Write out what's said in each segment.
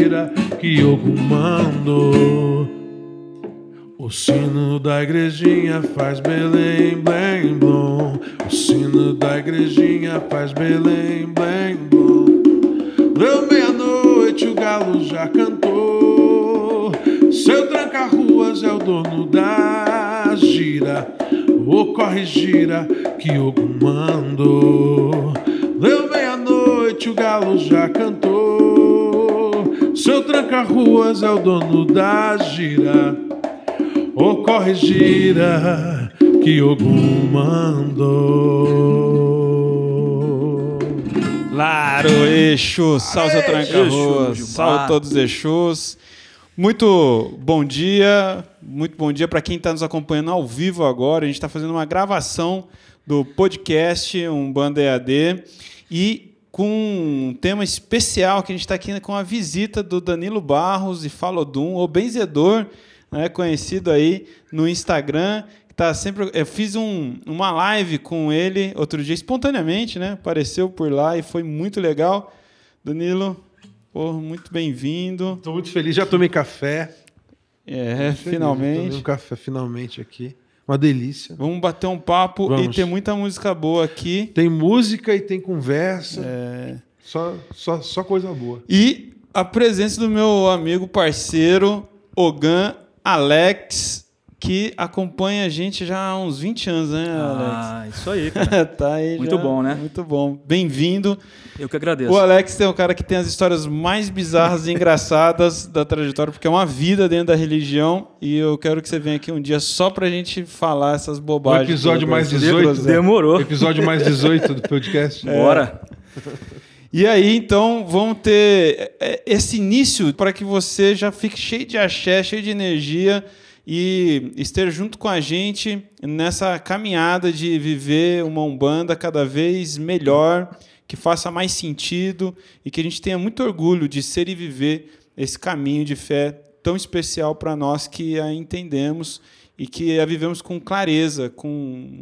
gira que o mandou. O sino da igrejinha faz Belém, blém, blom. O sino da igrejinha faz Belém, blém, blom. Deu meia-noite, o galo já cantou. Seu tranca-ruas é o dono da gira. O corre gira que o mandou. Deu meia-noite, o galo já cantou. Tranca-ruas é o dono da gira. O corre gira que Ogum mandou. Claro, Exu, salve seu tranca-ruas, salve todos os Exus. Muito bom dia, muito bom dia para quem está nos acompanhando ao vivo agora. A gente está fazendo uma gravação do podcast Um Banda EAD e com um tema especial que a gente está aqui com a visita do Danilo Barros e Falodum, o benzedor, né, conhecido aí no Instagram. que Tá sempre, eu fiz um- uma live com ele outro dia, espontaneamente, né? Apareceu por lá e foi muito legal. Danilo, pô, muito bem-vindo. Estou muito feliz, já tomei café. É, Tomei um finalmente. café finalmente aqui. Uma delícia. Vamos bater um papo Vamos. e ter muita música boa aqui. Tem música e tem conversa. É, Só, só, só coisa boa. E a presença do meu amigo parceiro, Ogan Alex, que acompanha a gente já há uns 20 anos, né, Ah, isso aí, cara. Alex? tá aí Muito já. bom, né? Muito bom. Bem-vindo. Eu que agradeço. O Alex é um cara que tem as histórias mais bizarras e engraçadas da trajetória, porque é uma vida dentro da religião. E eu quero que você venha aqui um dia só pra gente falar essas O bobagens. episódio mais todas. 18. Demorou. Episódio mais 18 do podcast. Bora. E aí, então, vamos ter é, esse início para que você já fique cheio de axé, cheio de energia e esteja junto com a gente nessa caminhada de viver uma Umbanda cada vez melhor, que faça mais sentido e que a gente tenha muito orgulho de ser e viver esse caminho de fé tão especial para nós que a entendemos e que a vivemos com clareza, com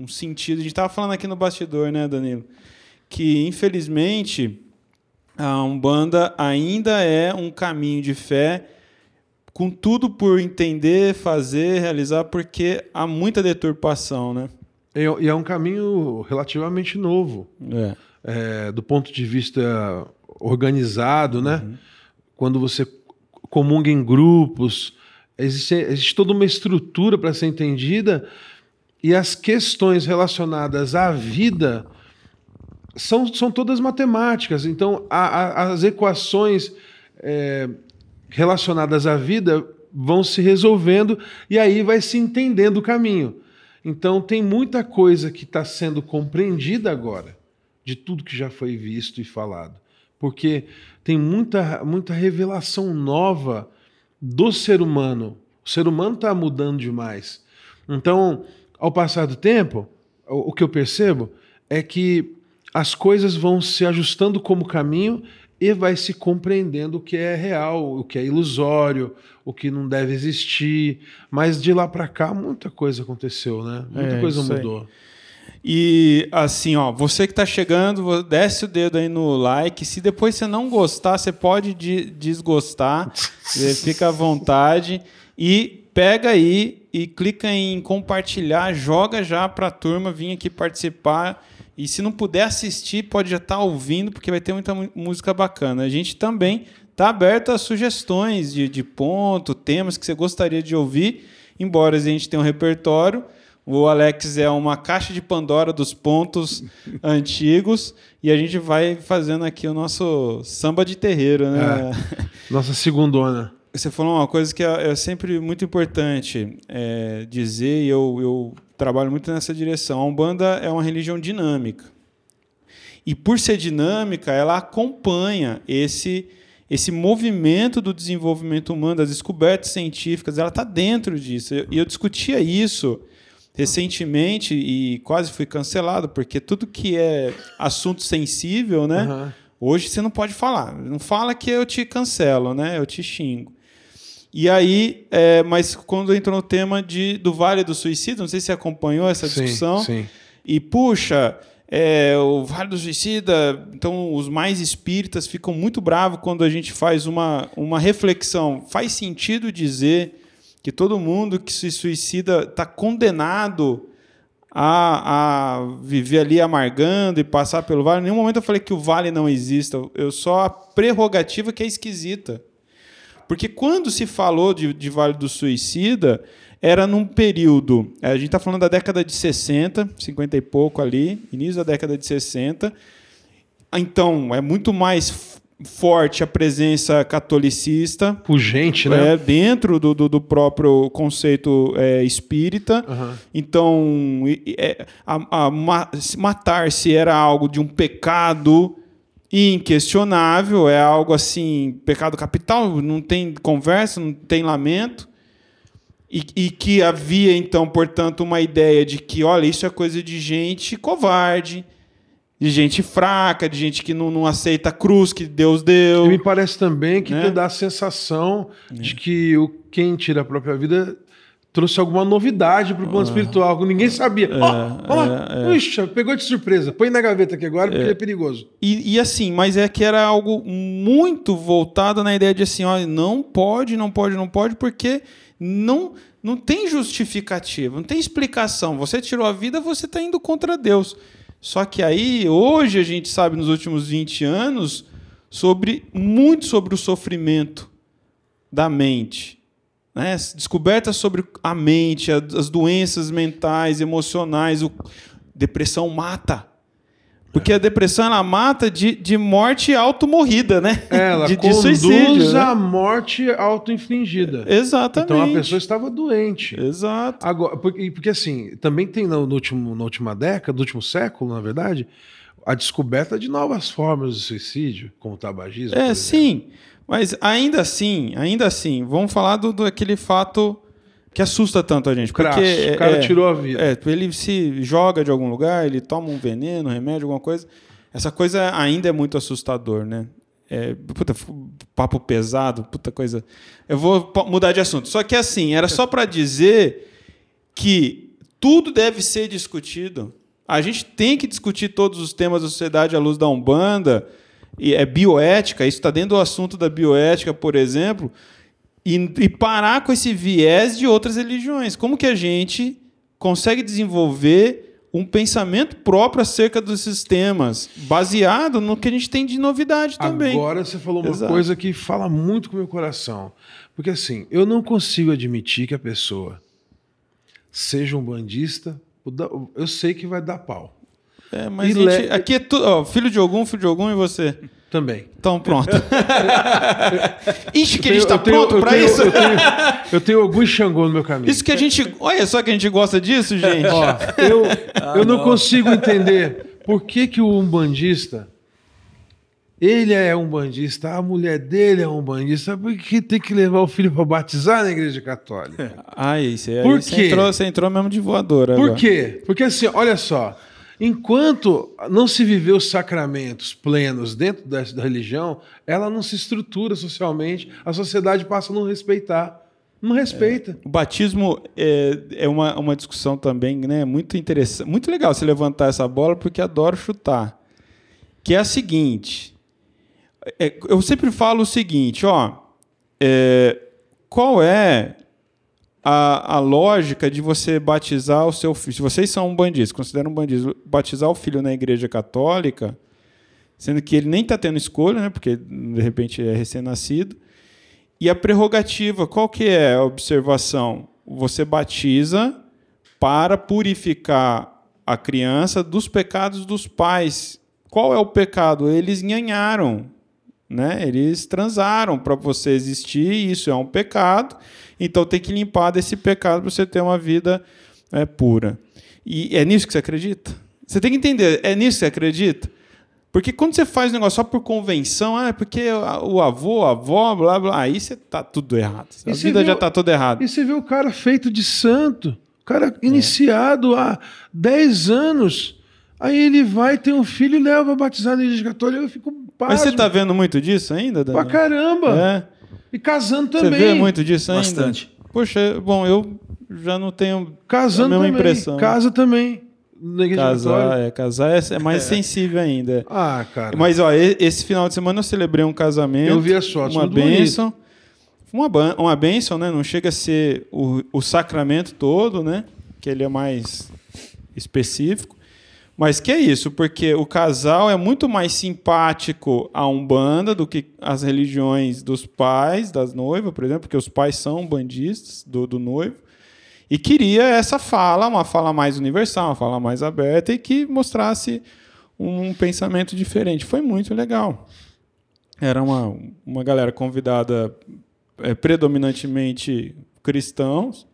um sentido. A gente estava falando aqui no bastidor, né, Danilo? Que, infelizmente, a Umbanda ainda é um caminho de fé, com tudo por entender, fazer, realizar, porque há muita deturpação, né? E e é um caminho relativamente novo. É. é, do ponto de vista organizado, né? Quando você comunga em grupos, existe, existe toda uma estrutura para ser entendida e as questões relacionadas à vida são, são todas matemáticas. Então, a- a- as equações é, relacionadas à vida vão se resolvendo e aí vai se entendendo o caminho. Então, tem muita coisa que está sendo compreendida agora de tudo que já foi visto e falado. Porque tem muita, muita revelação nova do ser humano. O ser humano está mudando demais. Então, ao passar do tempo, o, que eu percebo é que as coisas vão se ajustando como caminho e vai se compreendendo o que é real, o que é ilusório, o que não deve existir. Mas de lá para cá, muita coisa aconteceu, né? Muita É, coisa isso aí. mudou. E assim, ó, você que está chegando, desce o dedo aí no like. Se depois você não gostar, você pode de- desgostar. Eh, Fica à vontade. E pega aí e clica em compartilhar, joga já para a turma vir aqui participar. E se não puder assistir, pode já estar ouvindo, porque vai ter muita mu- música bacana. A gente também está aberto a sugestões de, de ponto, temas que você gostaria de ouvir. Embora a gente tenha um repertório, o Alex é uma caixa de Pandora dos pontos antigos e a gente vai fazendo aqui o nosso samba de terreiro, né? Nossa segundona. Você falou uma coisa que é é sempre muito importante é, dizer, e eu, eu trabalho muito nessa direção. A Umbanda é uma religião dinâmica. E por ser dinâmica, ela acompanha esse esse movimento do desenvolvimento humano, das descobertas científicas, ela está dentro disso. E eu, eu discutia isso recentemente e quase fui cancelado, porque tudo que é assunto sensível, né? Aham. Hoje você não pode falar. Não fala que eu te cancelo, né? Eu te xingo. E aí, é, mas quando entrou no tema de, do Vale do Suicídio, não sei se você acompanhou essa Sim, discussão. Sim. E puxa, é, o Vale do Suicida, então os mais espíritas ficam muito bravos quando a gente faz uma, uma reflexão. Faz sentido dizer que todo mundo que se suicida está condenado a, a viver ali amargando e passar pelo vale. Em nenhum momento eu falei que o vale não exista. Eu só a prerrogativa que é esquisita. Porque quando se falou de, de Vale do Suicida, era num período. A gente está falando da década de 60, 50 e pouco ali, início da década de 60. Então, é muito mais forte a presença catolicista Pugente, né? é, dentro do, do, do próprio conceito é, espírita. Aham. Então, é, a- a ma- se matar-se era algo de um pecado inquestionável, é algo assim, pecado capital, não tem conversa, não tem lamento. E, e que havia, então, portanto, uma ideia de que, olha, isso é coisa de gente covarde, de gente fraca, de gente que não, não aceita a cruz que Deus deu. E me parece também que Né? dá a sensação de que o quem tira a própria vida trouxe alguma novidade para o plano espiritual, que ninguém sabia. Ó, ó lá, Ixi, pegou de surpresa. Põe na gaveta aqui agora, porque ele é perigoso. E, e assim, mas é que era algo muito voltado na ideia de assim, ó, não pode, não pode, não pode, porque não, não tem justificativa, não tem explicação. Você tirou a vida, você está indo contra Deus. Só que aí, hoje, a gente sabe, nos últimos 20 anos, sobre muito sobre o sofrimento da mente. Né? Descobertas sobre a mente, a- as doenças mentais, emocionais. O... Depressão mata. Porque a depressão ela mata de, de morte automorrida, né? Ela de, de conduz suicídio. né? à morte auto-infligida. Exatamente. Então a pessoa estava doente. Exato. Agora, porque, porque assim, também tem no, no último, na última década, no último século, na verdade, a descoberta de novas formas de suicídio, como o tabagismo. É, sim. Mas ainda assim, ainda assim, vamos falar do, do aquele fato que assusta tanto a gente. Porque Crasso, é- o cara é- tirou a vida. É, ele se joga de algum lugar, ele toma um veneno, um remédio, alguma coisa. Essa coisa ainda é muito assustador, né? É, puta, papo pesado, puta coisa. Eu vou mudar de assunto. Só que assim, era só para dizer que tudo deve ser discutido. A gente tem que discutir todos os temas da sociedade à luz da Umbanda. E é bioética, isso está dentro do assunto da bioética, por exemplo, e, e parar com esse viés de outras religiões. Como que a gente consegue desenvolver um pensamento próprio acerca desses temas, baseado no que a gente tem de novidade também? Agora você falou uma Exato. coisa que fala muito com o meu coração. Porque assim, eu não consigo admitir que a pessoa seja um bandista. Eu sei que vai dar pau. É, mas a gente- le- aqui é tudo, ó, filho de algum, filho de algum e você. Também. Então pronto. Ixi, que a gente está pronto para isso? Eu tenho, eu tenho algum Xangô no meu caminho. Isso que a gente. Olha só que a gente gosta disso, gente. Ó, eu, eu não, não. consigo entender por que, que o umbandista. Ele é um bandista, a mulher dele é um bandista, por que tem que levar o filho para batizar na igreja católica? Ai, você, aí Por você quê? entrou, você entrou mesmo de voadora. Por agora. quê? Porque assim, olha só, enquanto não se viveu os sacramentos plenos dentro da, religião, ela não se estrutura socialmente, a sociedade passa a não respeitar. Não respeita. O batismo é, é uma, uma discussão também, né? Muito interessante. Muito legal você levantar essa bola, porque adoro chutar. Que é a seguinte. é, eu sempre falo o seguinte, ó. é, qual é a, a lógica de você batizar o seu filho? Se vocês são um bandista, consideram um bandista, batizar o filho na igreja católica, sendo que ele nem está tendo escolha, né? Porque de repente é recém-nascido. E a prerrogativa, qual que é a observação? Você batiza para purificar a criança dos pecados dos pais. Qual é o pecado? Eles nhanharam, né? Eles transaram para você existir, isso é um pecado. Então tem que limpar desse pecado para você ter uma vida é, pura. E é nisso que você acredita? Você tem que entender, é nisso que você acredita? Porque quando você faz um negócio só por convenção, ah, é porque o avô, a avó, blá blá, aí você tá tudo errado. A E vida viu- já tá toda errada. E você vê o cara feito de santo, o cara iniciado há 10 anos. Aí ele vai, tem um filho e leva a batizar na igreja católica. Eu fico pasmo. Mas você tá vendo muito disso ainda, Pra Daniel? caramba. É. E casando Você também. vê muito disso ainda? Bastante. Poxa, bom, eu já não tenho Casando a mesma também. impressão. Casa também. Na igreja casar, católica. é, casar é, é mais sensível ainda. Ah, cara. Mas ó, esse final de semana eu celebrei um casamento. Eu vi as fotos, uma bênção. Uma, uma bênção, né? Não chega a ser o, o sacramento todo, né? Que ele é mais específico. Mas que é isso, porque o casal é muito mais simpático à Umbanda do que as religiões dos pais, das noivas, por exemplo, porque os pais são bandistas do, do noivo. E queria essa fala, uma fala mais universal, uma fala mais aberta e que mostrasse um pensamento diferente. Foi muito legal. Era uma, uma galera convidada eh, predominantemente cristãos.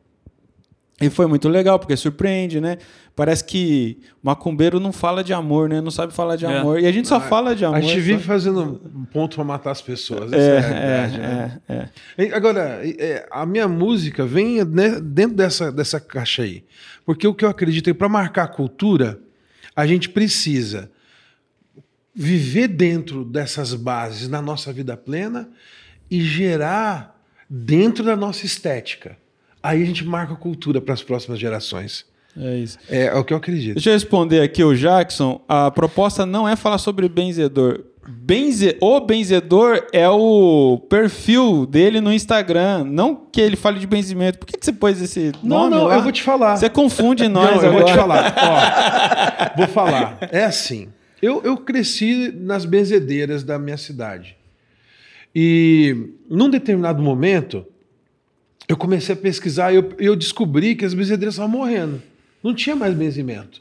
E foi muito legal, porque surpreende, né? Parece que macumbeiro não fala de amor, né? Não sabe falar de É. amor. E a gente só fala de amor. a gente só- vive fazendo um ponto pra matar as pessoas. Essa É, é, a é, né? é, é. Agora, é, a minha música vem né, dentro dessa, dessa caixa aí. Porque o que eu acredito é que para marcar a cultura, a gente precisa viver dentro dessas bases na nossa vida plena e gerar dentro da nossa estética. Aí a gente marca a cultura para as próximas gerações. É isso. É, é o que eu acredito. Deixa eu responder aqui o Jackson. A proposta não é falar sobre benzedor. Benze... O benzedor é o perfil dele no Instagram. Não que ele fale de benzimento. Por que, que você pôs esse Não, nome não, lá? eu vou te falar. Você confunde nós Não, eu agora. vou te falar. Ó, vou falar. É assim. Eu, eu cresci nas benzedeiras da minha cidade. E num determinado momento, eu comecei a pesquisar e eu, eu descobri que as benzedeiras estavam morrendo. Não tinha mais benzimento.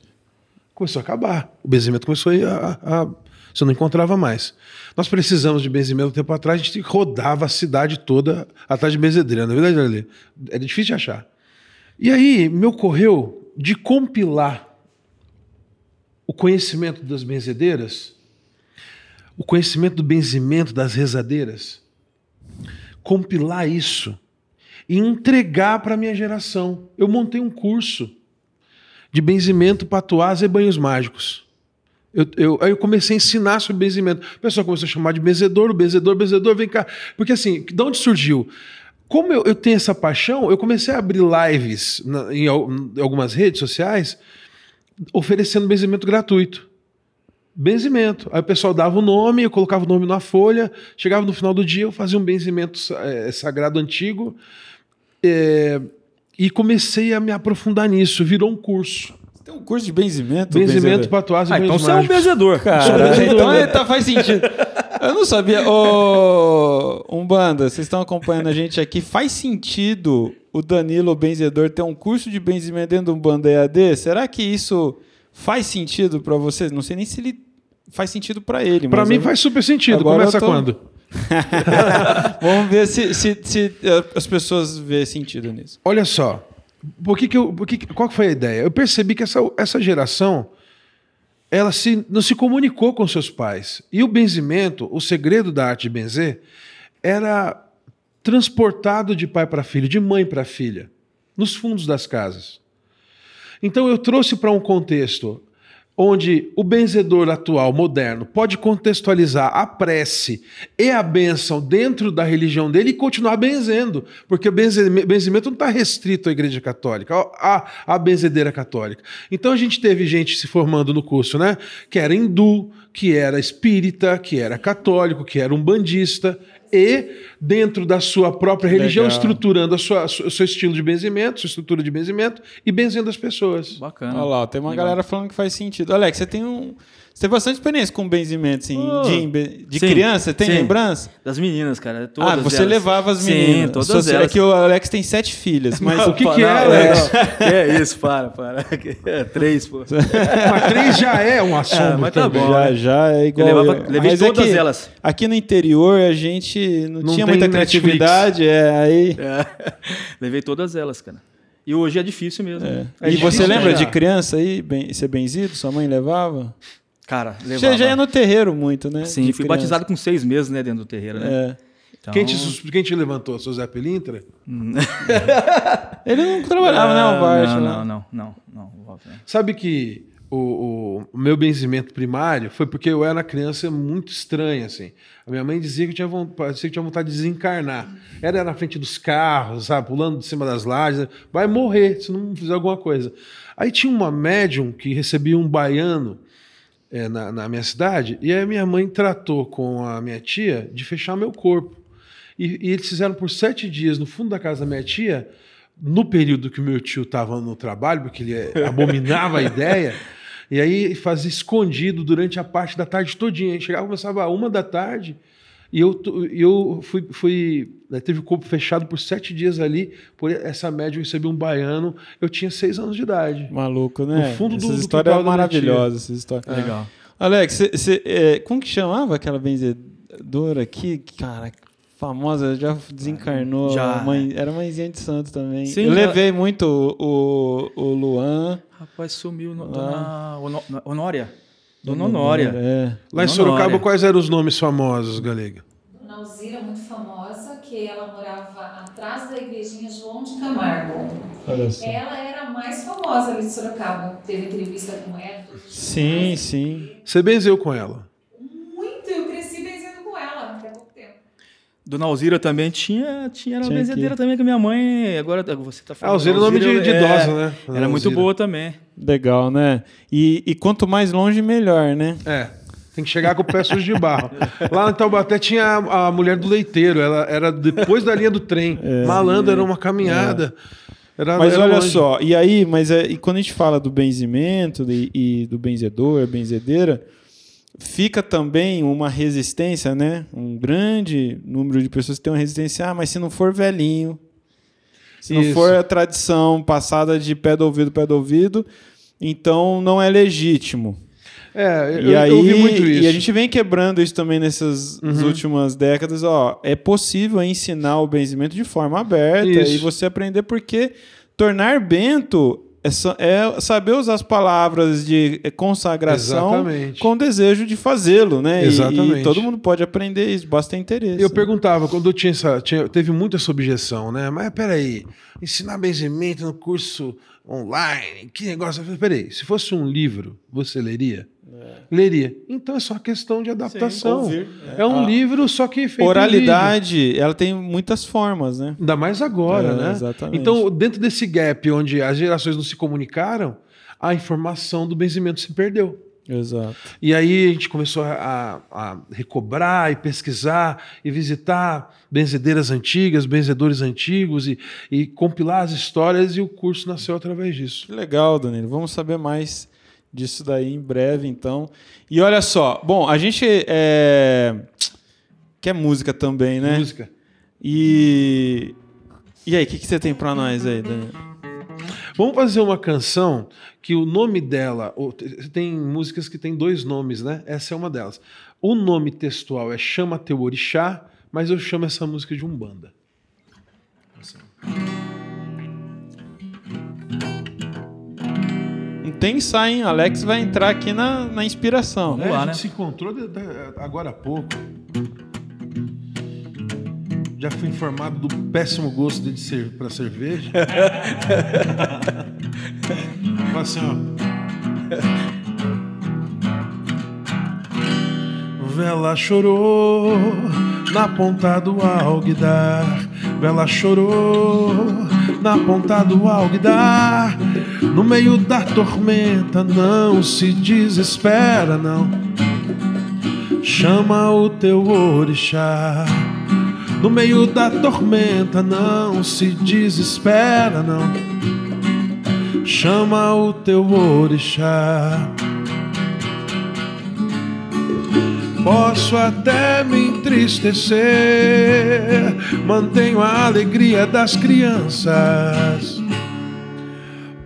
Começou a acabar. O benzimento começou a. a, a você não encontrava mais. Nós precisamos de benzimento um tempo atrás, a gente rodava a cidade toda atrás de benzedeira. Na verdade, Ali, era difícil de achar. E aí me ocorreu de compilar o conhecimento das benzedeiras, o conhecimento do benzimento das rezadeiras, compilar isso e entregar para a minha geração. Eu montei um curso de benzimento, patuás e banhos mágicos. Eu, eu- aí eu comecei a ensinar sobre benzimento. O pessoal começou a chamar de benzedor, o benzedor, benzedor, vem cá. Porque assim, de onde surgiu? Como eu, eu tenho essa paixão, eu comecei a abrir lives na- em, em algumas redes sociais oferecendo benzimento gratuito. Benzimento. Aí o pessoal dava o nome, eu colocava o nome na folha, chegava no final do dia, eu fazia um benzimento eh, sagrado antigo eh, e comecei a me aprofundar nisso. Virou um curso. Você tem um curso de benzimento? Benzimento, benzedor? e Ah, então você é um benzedor. Cara, então é, tá, faz sentido. Eu não sabia. Ô, Umbanda, vocês estão acompanhando a gente aqui. Faz sentido o Danilo, o benzedor, ter um curso de benzimento dentro do Umbanda EAD? Será que isso faz sentido pra vocês? Não sei nem se ele faz sentido pra ele. Pra mas mim eu- faz super sentido. Agora Começa tô- quando? Vamos ver se, se, se, eh, as pessoas vê sentido nisso. Olha só. Por que que eu, por que qual foi a ideia? Eu percebi que essa, essa geração ela se, não se comunicou com seus pais. E o benzimento, o segredo da arte de benzer, era transportado de pai para filho, de mãe para filha, nos fundos das casas. Então eu trouxe para um contexto onde o benzedor atual, moderno, pode contextualizar a prece e a bênção dentro da religião dele e continuar benzendo, porque o benzimento não está restrito à igreja católica, à, à benzedeira católica. Então a gente teve gente se formando no curso, né? Que era hindu, que era espírita, que era católico, que era umbandista, e dentro da sua própria religião, Legal. estruturando a sua, o seu estilo de benzimento, sua estrutura de benzimento e benzendo as pessoas. Bacana. Olha lá, tem uma Legal. galera falando que faz sentido. Alex, você tem um. Você tem bastante experiência com benzimento, assim, Oh, de, de sim, criança, você tem sim. lembrança? Das meninas, cara. Todas ah, você elas. levava as Sim, meninas. todas Só- elas. É que o Alex tem sete filhas, mas o que Não, que é, não, Alex? não. É isso, para, para. É três, pô. Mas três já é um assombro mas tá bom. já, né? já é igual. Eu levava- levei Mas todas aqui, elas. Aqui no interior a gente não, Não tinha muita Netflix. criatividade, é, aí. É. Levei todas elas, cara. E hoje é difícil mesmo. é. É e você difícil lembra pegar. de criança aí, bem, ser benzido? Sua mãe levava? Cara, levava. Você já ia no terreiro muito, né? Sim, fui criança. batizado com seis meses, né, dentro do terreiro, né? É. Então, Quem, te, quem te levantou? Seu Zé Pilintra? Ele não trabalhava, né, o Bart? Não, né? não, não, não, não, o Walter, né? Sabe que o, o- o meu benzimento primário foi porque eu era uma criança muito estranha, assim. A minha mãe dizia que eu tinha vontade, que tinha vontade de desencarnar. Era na frente dos carros, sabe? Pulando de cima das lajes. Vai morrer se não fizer alguma coisa. Aí tinha uma médium que recebia um baiano é, na, na minha cidade, e aí a minha mãe tratou com a minha tia de fechar meu corpo. E, e eles fizeram por sete dias no fundo da casa da minha tia, no período que o meu tio estava no trabalho, porque ele eh, abominava a ideia, e aí fazia escondido durante a parte da tarde todinha. Aí Chegava, começava uma da tarde, e eu, e eu fui, fui né, teve o corpo fechado por sete dias ali, por essa média eu recebi um baiano, eu tinha seis anos de idade. Maluco, né? No fundo do- Essas do histórias quintal da minha maravilhosas, essas histórias. Legal. Alex, cê, cê, é, como que chamava aquela benzedora aqui? Cara, famosa, já desencarnou. Já. Mãe, era mãezinha de santo também. Sim, Eu já- levei muito o, o, o Luan. Rapaz, sumiu. No, Ah. dona Honória. Dona Honória. É. Lá em Sorocaba, Honória. quais eram os nomes famosos, Galega? Dona Alzira, muito famosa, que ela morava atrás da igrejinha João de Camargo. Ela era a mais famosa ali de Sorocaba. Teve entrevista com ela. Sim, sim. Você benzeu com ela. Muito, eu cresci benzendo com ela até pouco tempo. Dona Alzira também tinha, tinha era Tinha benzedeira aqui. também com a minha mãe. Agora você tá Ah, falando. Alzira é nome de, de é, idosa, né? Era muito Alzira. boa também. Legal, né? E, e quanto mais longe, melhor, né? É. Tem que chegar com o pé sujo de barro. Lá em Taubaté tinha a, a mulher do leiteiro. Ela era depois da linha do trem. Malandro, era uma caminhada. Era, Mas era olha longe. só, e aí, mas é, e quando a gente fala do benzimento e, e do benzedor, benzedeira, fica também uma resistência, né? Um grande número de pessoas que tem uma resistência. Ah, mas se não for velhinho, se não Isso. for a tradição passada de pé do ouvido, pé do ouvido, então não é legítimo. É, eu, E aí, eu ouvi muito isso. Uhum. e a gente vem quebrando isso também nessas nas últimas décadas. Ó, é possível ensinar o benzimento de forma aberta Isso. e você aprender porque tornar bento é, é saber usar as palavras de consagração Exatamente. com desejo de fazê-lo, né? E- E, Exatamente. todo mundo pode aprender isso, basta ter interesse. Eu né? perguntava, quando eu tinha essa. Tinha, teve muita essa objeção, né? Mas peraí, ensinar benzimento no curso online, que negócio. Peraí, se fosse um livro, você leria? Leria. Então é só questão de adaptação. ouvir, é um Ah. livro, só que feito em vídeo. Oralidade, ela tem muitas formas, né? Ainda mais agora, É, né? exatamente. Então, dentro desse gap onde as gerações não se comunicaram, a informação do benzimento se perdeu. Exato. E aí a gente começou a, a recobrar e pesquisar e visitar benzedeiras antigas, benzedores antigos e, e compilar as histórias e o curso nasceu através disso. Que legal, Danilo. Vamos saber mais disso daí em breve, então. E olha só, bom, a gente é... quer música também, né? Música. E e aí, o que, que você tem pra nós aí, Danilo? Vamos fazer uma canção que o nome dela. Tem músicas que tem dois nomes, né? Essa é uma delas. O nome textual é Chama Teu Orixá, mas eu chamo essa música de Umbanda. Não tem ensaio, hein? Alex vai entrar aqui na, na inspiração. Vamos lá, a né? gente se encontrou de- de- agora há pouco. Já fui informado do péssimo gosto de ser para cerveja. Fala assim, ó. Vela chorou na ponta do alguidar. Vela chorou na ponta do alguidar. No meio da tormenta, não se desespera, não. Chama o teu orixá. No meio da tormenta, não se desespera, não. Chama o teu orixá. Posso até me entristecer, mantenho a alegria das crianças.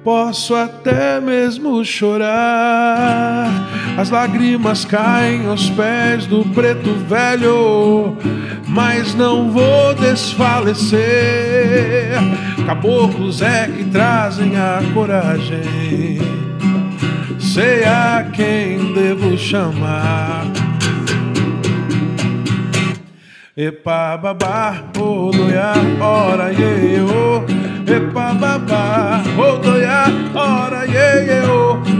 Posso até mesmo chorar, as lágrimas caem aos pés do preto velho, mas não vou desfalecer. Caboclos é que trazem a coragem sei a quem devo chamar. Epa babá, odoia, ora ye o. Epa babá, odoia, ora ye ye o. O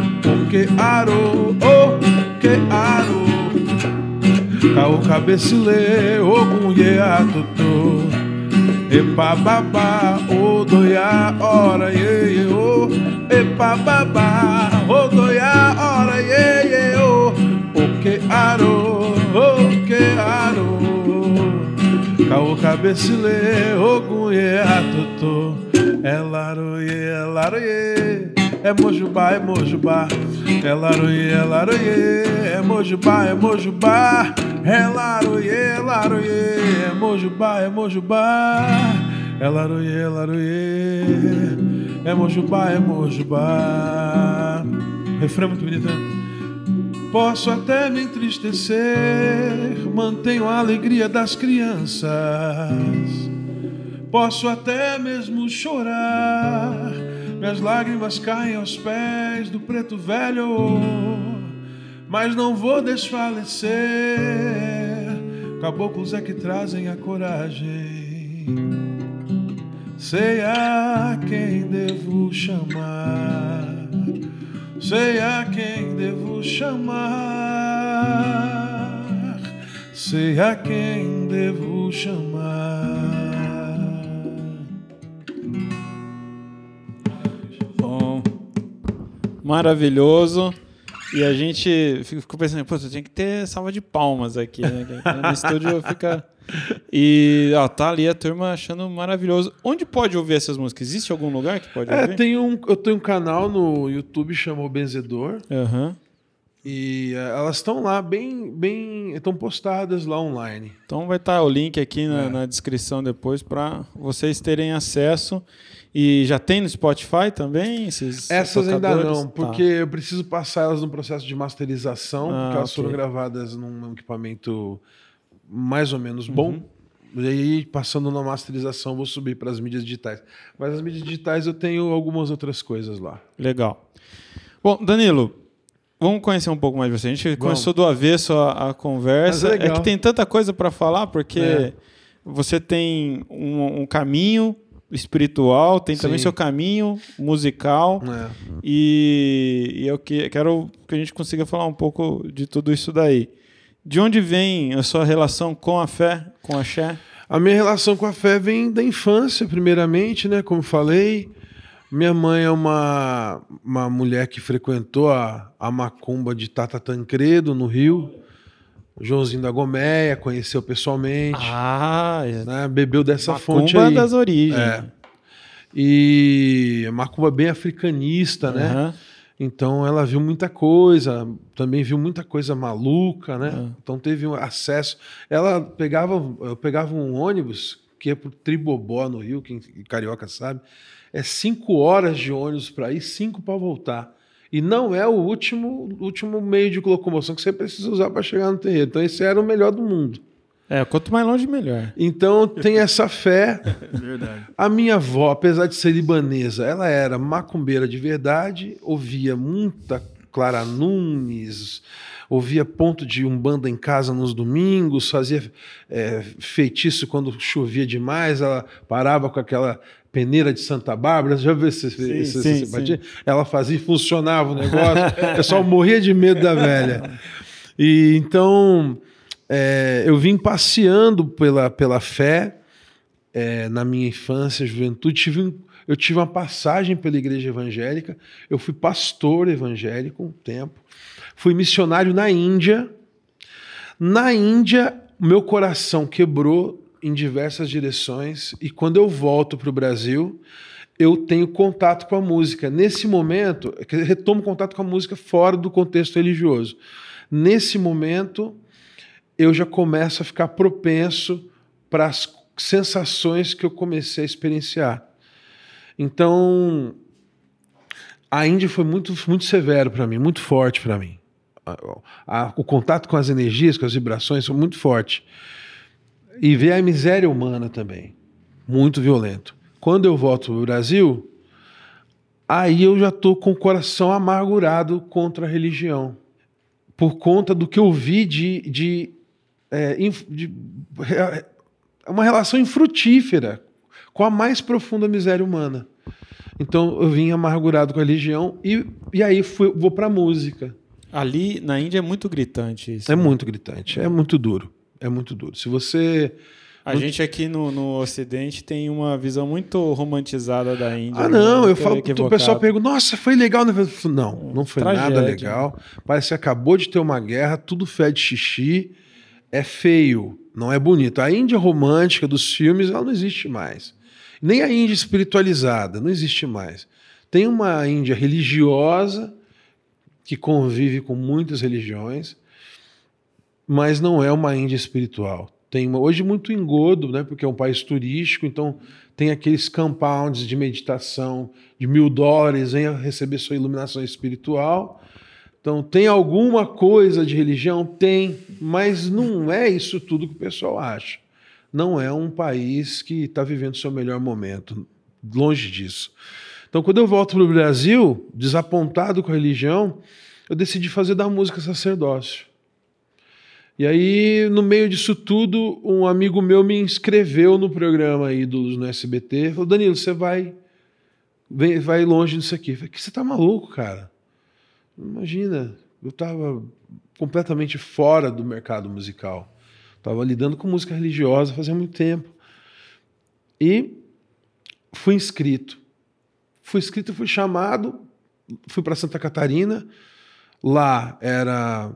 que aro, o que aro. Cao cabecile, ogun ye atoto. Epa babá, odoia, ora ye ye o. Epa babá, odoia, ora ye ye o. O que aro, o que aro. Cao cabecile, ogun ye atoto. É laroye, é mojubá, é mojubá. É laroye, é laroye. É mojubá, é mojubá. É laroye, é laroye. É mojubá, é mojubá. É laroye, é. É mojubá, é mojubá. Refrão muito bonito, né? Posso até me entristecer, mantenho a alegria das crianças. Posso até mesmo chorar, minhas lágrimas caem aos pés do preto velho, mas não vou desfalecer. Caboclos é que trazem a coragem. Sei a quem devo chamar. Sei a quem devo chamar. Sei a quem devo chamar. Maravilhoso. E a gente ficou pensando, pô, tinha que ter salva de palmas aqui, né? No estúdio fica. E ó, tá ali a turma achando maravilhoso. Onde pode ouvir essas músicas? Existe algum lugar que pode É, ouvir? tem um, eu tenho um canal no YouTube chamado Benzedor. Aham. E eh, elas estão lá bem, bem, estão postadas lá online. Então vai estar o link aqui na, É. na descrição depois para vocês terem acesso. E já tem no Spotify também? Esses Essas ainda não, porque eu preciso passar elas no processo de masterização, Ah, porque elas ok. foram gravadas num equipamento mais ou menos Uhum. bom. E aí, passando na masterização, vou subir para as mídias digitais. Mas as mídias digitais eu tenho algumas outras coisas lá. Tá, legal. Bom, Danilo, vamos conhecer um pouco mais de você. A gente começou do avesso a, a conversa. É É, que tem tanta coisa para falar, porque É. você tem um, um caminho espiritual, tem também Sim. seu caminho musical. É. E, e eu que, quero que a gente consiga falar um pouco de tudo isso daí. De onde vem a sua relação com a fé, com a Xé? A minha relação com a fé vem da infância, primeiramente, né? Como falei, minha mãe é uma, uma mulher que frequentou a, a macumba de Tata Tancredo, no Rio. Joãozinho da Gomeia, conheceu pessoalmente, Ah, é. né? Bebeu dessa fonte Macumba aí. das origens. É. E a macumba bem africanista, né? Aham. Então ela viu muita coisa, também viu muita coisa maluca, né? Ah. Então teve um acesso. Ela pegava, eu pegava um ônibus que ia pro Tribobó no Rio, quem carioca sabe, é cinco horas de ônibus para ir, cinco para voltar. E não é o último, último meio de locomoção que você precisa usar para chegar no terreiro. Então esse era o melhor do mundo. É, quanto mais longe, melhor. Então tem essa fé. verdade. A minha avó, apesar de ser libanesa, ela era macumbeira de verdade, ouvia muita Clara Nunes, ouvia ponto de umbanda em casa nos domingos, fazia é, feitiço quando chovia demais, ela parava com aquela peneira de Santa Bárbara, já viu esse, esse, essa sim, simpatia? Ela fazia e funcionava o negócio, o pessoal morria de medo da velha. E então é, eu vim passeando pela, pela fé, é, na minha infância, juventude, tive um- eu tive uma passagem pela igreja evangélica, eu fui pastor evangélico um tempo, fui missionário na Índia. Na Índia, meu coração quebrou em diversas direções e quando eu volto para o Brasil, eu tenho contato com a música. Nesse momento, retomo contato com a música fora do contexto religioso. Nesse momento, eu já começo a ficar propenso para as sensações que eu comecei a experienciar. Então, a Índia foi muito, muito severo para mim, muito forte para mim. O contato com as energias, com as vibrações, foi muito forte. E ver a miséria humana também, muito violento. Quando eu volto para o Brasil, Aí eu já tô com o coração amargurado contra a religião. Por conta do que eu vi de. de, é, de- uma relação infrutífera com a mais profunda miséria humana. Então eu vim amargurado com a religião e, e aí fui, vou pra música. Ali na Índia é muito gritante isso. É muito gritante, é muito duro. É muito duro. Se você. A gente aqui no, no Ocidente tem uma visão muito romantizada da Índia. Ah, não, eu falo. O pessoal pergunta, nossa, foi legal. né? Não, não foi nada Tragédia. legal. Parece que acabou de ter uma guerra, tudo fede xixi. É feio, não é bonito. A Índia romântica dos filmes, ela não existe mais. Nem a Índia espiritualizada, não existe mais. Tem uma Índia religiosa que convive com muitas religiões, mas não é uma Índia espiritual. Tem hoje muito engodo, né? Porque é um país turístico, então tem aqueles compounds de meditação de mil dólares, venha receber sua iluminação espiritual. Então tem alguma coisa de religião? Tem, mas não é isso tudo que o pessoal acha. Não é um país que está vivendo seu melhor momento, longe disso. Então quando eu volto para o Brasil, desapontado com a religião, eu decidi fazer da música sacerdócio. E aí, no meio disso tudo, um amigo meu me inscreveu no programa Ídolos no SBT. Falou, Danilo, você vai, vem- vai longe nisso aqui. Eu falei, que você tá maluco, cara? Imagina, eu estava completamente fora do mercado musical. Estava lidando com música religiosa fazia muito tempo. E fui inscrito. Fui inscrito, fui chamado, fui para Santa Catarina. Lá era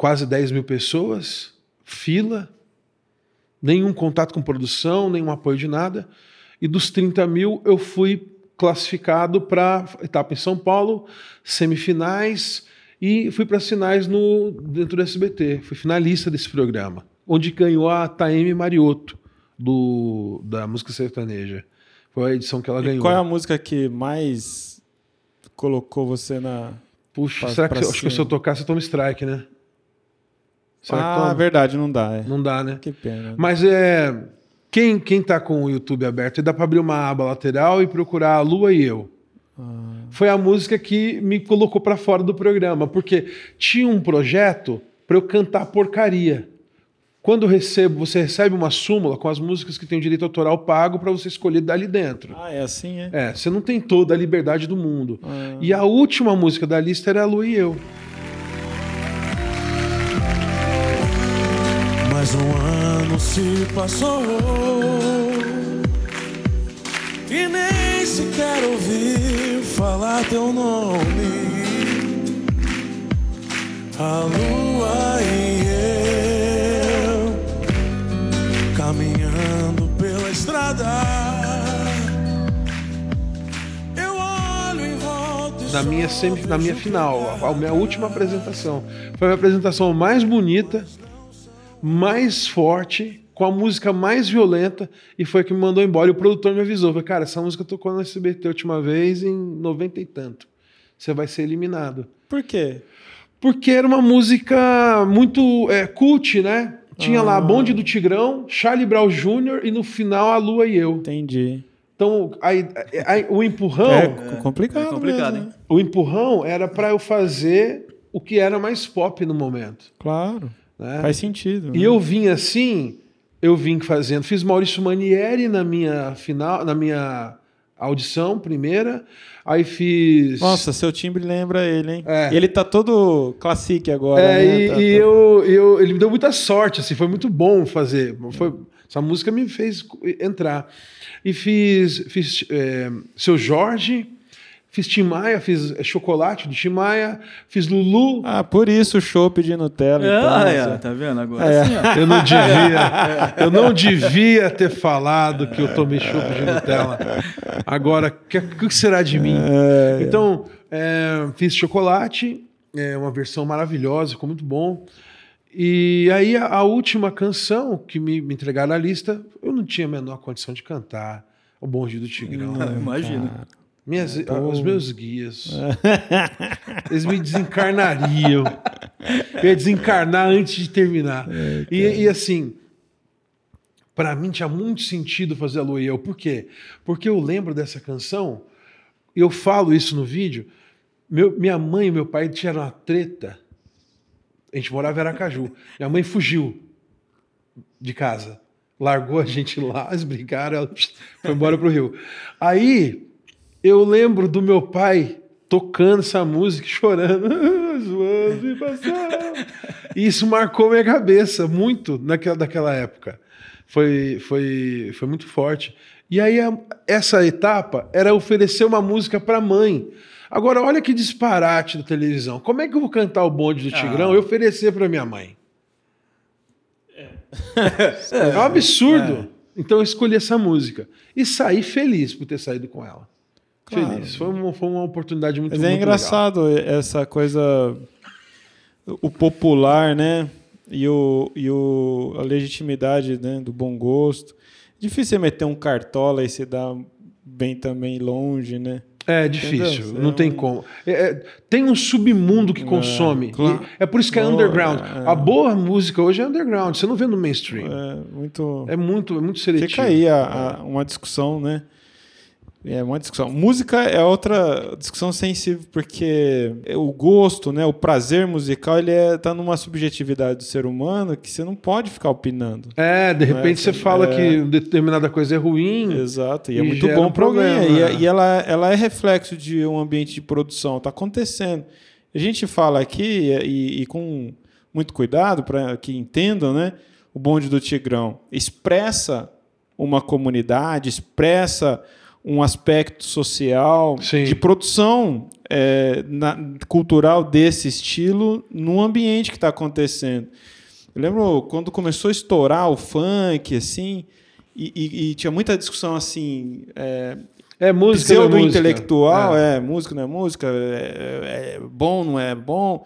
quase 10 mil pessoas, fila, nenhum contato com produção, nenhum apoio de nada. E dos 30 mil, eu fui classificado para etapa em São Paulo, semifinais, e fui para as finais no, dentro do SBT. Fui finalista desse programa, onde ganhou a Taeme Mariotto, do, da música sertaneja. Foi a edição que ela E ganhou. qual é a música que mais colocou você na. Puxa, pra- será que se- acho que se eu tocar, você toma strike, né? Será ah, verdade, não dá. É. Não dá, né? Que pena. Mas é. Quem, quem tá com o YouTube aberto, dá para abrir uma aba lateral e procurar a Lua e eu. Foi a música que me colocou para fora do programa, porque tinha um projeto para eu cantar porcaria. Quando recebo, você recebe uma súmula com as músicas que tem o direito autoral pago para você escolher dali dentro. Ah, é assim, é? É, você não tem toda a liberdade do mundo. Ah. E a última música da lista era a Lua e eu. Mais um ano se passou e nem sequer ouvi falar teu nome. A lua e eu caminhando pela estrada. Eu olho em volta e na minha, semi, na minha final, a minha última apresentação. Foi a apresentação mais bonita, mais forte, com a música mais violenta, e foi a que me mandou embora. E o produtor me avisou: falou, cara, essa música tocou no SBT a última vez em 90 e tanto. Você vai ser eliminado. Por quê? Porque era uma música muito é, cult, né? Tinha lá Bonde do Tigrão, Charlie Brown Jr. e no final a Lua e eu. Entendi. Então, aí, aí, o empurrão. É, complicado. é complicado, mesmo, hein? O empurrão era para eu fazer o que era mais pop no momento. Claro. Né? Faz sentido. E né? eu vim assim, eu vim fazendo, fiz Maurício Manieri na minha final, na minha audição primeira, aí fiz Nossa, seu timbre lembra ele, hein? É. Ele tá todo classique agora. É, né? e, Tá- e tá- eu, eu, ele me deu muita sorte, assim, foi muito bom fazer. Foi, essa música me fez entrar. E fiz, fiz é, Seu Jorge, fiz Tim Maia, fiz é, Chocolate de Tim Maia, fiz Lulu. Ah, por isso o chopp de Nutella. É, então, ah, essa- é, tá vendo agora? É. Assim, ó. Eu não devia, eu não devia ter falado que eu tomei chope de Nutella. Agora, o que, que será de mim? Então, é, fiz chocolate, é uma versão maravilhosa, ficou muito bom. E aí a, a última canção que me, me entregaram na lista, eu não tinha a menor condição de cantar. O Bonde do Tigrão. Ah, Imagina. Minhas, os meus guias. Eles me desencarnariam. Eu ia desencarnar antes de terminar. e, e assim, para mim tinha muito sentido fazer a Lua e eu. Por quê? Porque eu lembro dessa canção eu falo isso no vídeo. Meu- minha mãe e meu pai tiveram uma treta. A gente morava em Aracaju. Minha mãe fugiu de casa. Largou a gente lá, eles brigaram, ela foi embora pro Rio. Aí eu lembro do meu pai tocando essa música, e chorando. E isso marcou minha cabeça muito naquela, daquela época. Foi, foi, foi muito forte. E aí a- essa etapa era oferecer uma música para a mãe. Agora, olha que disparate da televisão. Como é que eu vou cantar o bonde do Tigrão e oferecer para minha mãe? É, um absurdo. Então eu escolhi essa música. E saí feliz por ter saído com ela. Claro. Feliz. Foi uma, foi uma oportunidade muito Mas é muito engraçado essa coisa. O popular, né? E, o, e o, a legitimidade né? do bom gosto. Difícil você meter um cartola e se dar bem também longe, né? É difícil, Entendeu? não É tem como. É, é, tem um submundo que consome. claro. E É por isso que é Boa, underground. é. A boa música hoje é underground, você não vê no mainstream. É muito. É, muito, é muito seletivo. Fica aí a- a- uma discussão, né? É uma discussão. Música é outra discussão sensível, porque o gosto, né, o prazer musical, ele é, tá numa subjetividade do ser humano que você não pode ficar opinando. É, de repente você É, fala é. que determinada coisa é ruim. Exato, e, é E muito bom um para alguém. problema, E, né? e ela, ela é reflexo de um ambiente de produção, está acontecendo. A gente fala aqui, e, e com muito cuidado para que entendam, né? O bonde do Tigrão expressa uma comunidade, expressa um aspecto social Sim. de produção é, na- cultural desse estilo no ambiente que está acontecendo. Eu lembro quando começou a estourar o funk, assim, e, e- e tinha muita discussão assim, é, É música. não é música. pseudo-intelectual, É. é. música, não é música, é, é bom, não é bom.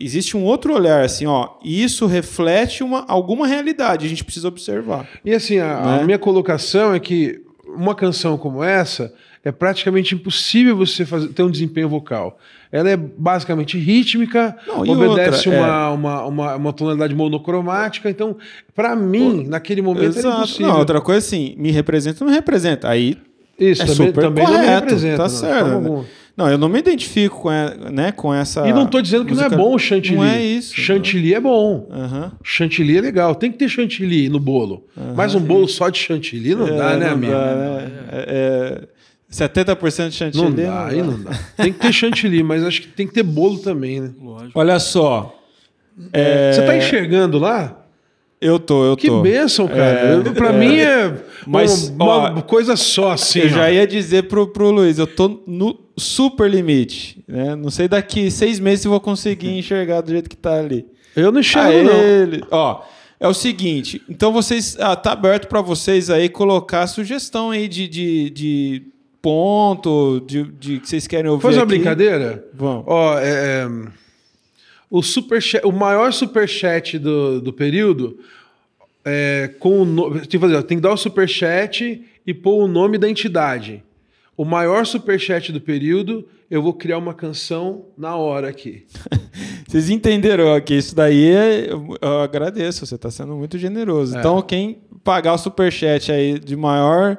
Existe um outro olhar, assim, ó, e isso reflete uma, alguma realidade, a gente precisa observar. E assim, a, a Né? minha colocação é que uma canção como essa é praticamente impossível você fazer, ter um desempenho vocal. Ela é basicamente rítmica, Não, obedece outra, é. uma, uma, uma, uma tonalidade monocromática. Então, para mim, naquele momento era impossível. Não, outra coisa assim, me representa ou não representa. Aí Isso, é também, super também não me correto, representa. tá certo. Não, eu não me identifico com, a- né, com essa. E não tô dizendo que não é bom o chantilly. Não é isso. Chantilly é bom. Aham. Chantilly é legal. Tem que ter chantilly no bolo. Mas um bolo só de chantilly não dá, É, né, não amigo? dá, né? É, é, 70% de chantilly. Não dá, aí não dá. Tem que ter chantilly, mas acho que tem que ter bolo também, né? Lógico. Olha só. é, Você tá enxergando lá? Eu tô, eu Que tô. bênção, cara. É, pra mim é Mas, uma, uma ó, coisa só, assim. eu já ó. ia dizer pro, pro Luiz, eu tô no super limite. Né? Não sei daqui seis meses se vou conseguir enxergar do jeito que tá ali. Eu não enxergo, não. ele. Ó, é o seguinte, então vocês. Ah, tá aberto para vocês aí colocar sugestão aí de, de, de ponto, de, de que vocês querem ouvir. Faz uma aqui. brincadeira? Vamos. Ó, é, é, o, superchat, o maior superchat do, do período é com o no- tem, que fazer, tem que dar o superchat e pôr o nome da entidade. O maior superchat do período, eu vou criar uma canção na hora aqui. Vocês entenderam que isso daí é, eu, agradeço, você está sendo muito generoso. É. Então, quem pagar o superchat aí de maior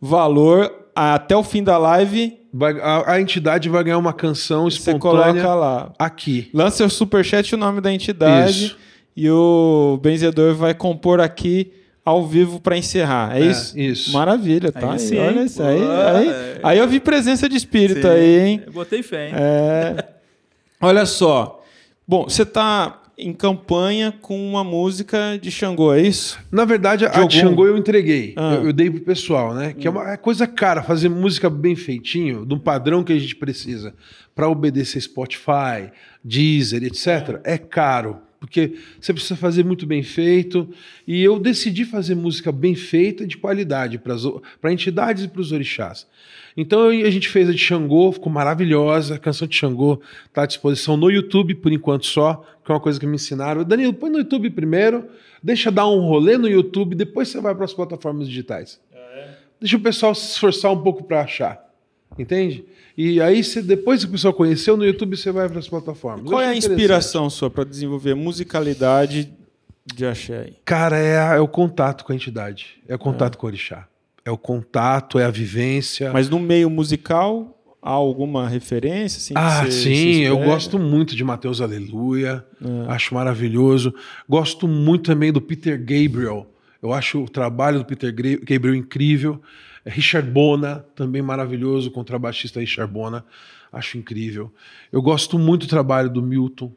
valor até o fim da live, Vai- a, a entidade vai ganhar uma canção você espontânea coloca lá. aqui. Lança seu superchat e o nome da entidade Isso. e o benzedor vai compor aqui ao vivo para encerrar. É, É, isso? isso. Maravilha, tá? Aí sim, Olha isso aí, aí. Aí eu vi presença de espírito Sim, aí, hein? Eu botei fé, hein? É. Olha só. Bom, você está em campanha com uma música de Xangô, é isso? Na verdade, a Jogou. de Xangô eu entreguei. Ah. Eu, eu dei pro pessoal, né? Que é uma é coisa cara, fazer música bem feitinho, de um padrão que a gente precisa para obedecer Spotify, Deezer, etc. É caro. Porque você precisa fazer muito bem feito. E eu decidi fazer música bem feita, de qualidade, para entidades e para os orixás. Então a gente fez a de Xangô, ficou maravilhosa. A canção de Xangô está à disposição no YouTube, por enquanto só, que é uma coisa que me ensinaram. Danilo, põe no YouTube primeiro, deixa dar um rolê no YouTube, depois você vai para as plataformas digitais. Deixa o pessoal se esforçar um pouco para achar. Entende? E aí, você, depois que o pessoal conheceu, no YouTube você vai para as plataformas. Qual Eu é a inspiração sua para desenvolver musicalidade de axé? Cara, é, a- é o contato com a entidade, é o contato com o orixá. É o contato, é a vivência. Mas no meio musical, há alguma referência? Assim, Ah, você- sim, eu gosto muito de Mateus Aleluia, É. acho maravilhoso. Gosto muito também do Peter Gabriel, eu acho o trabalho do Peter Gabriel incrível. É, Richard Bona, também maravilhoso, contrabaixista Richard Bona, acho incrível. Eu gosto muito do trabalho do Milton,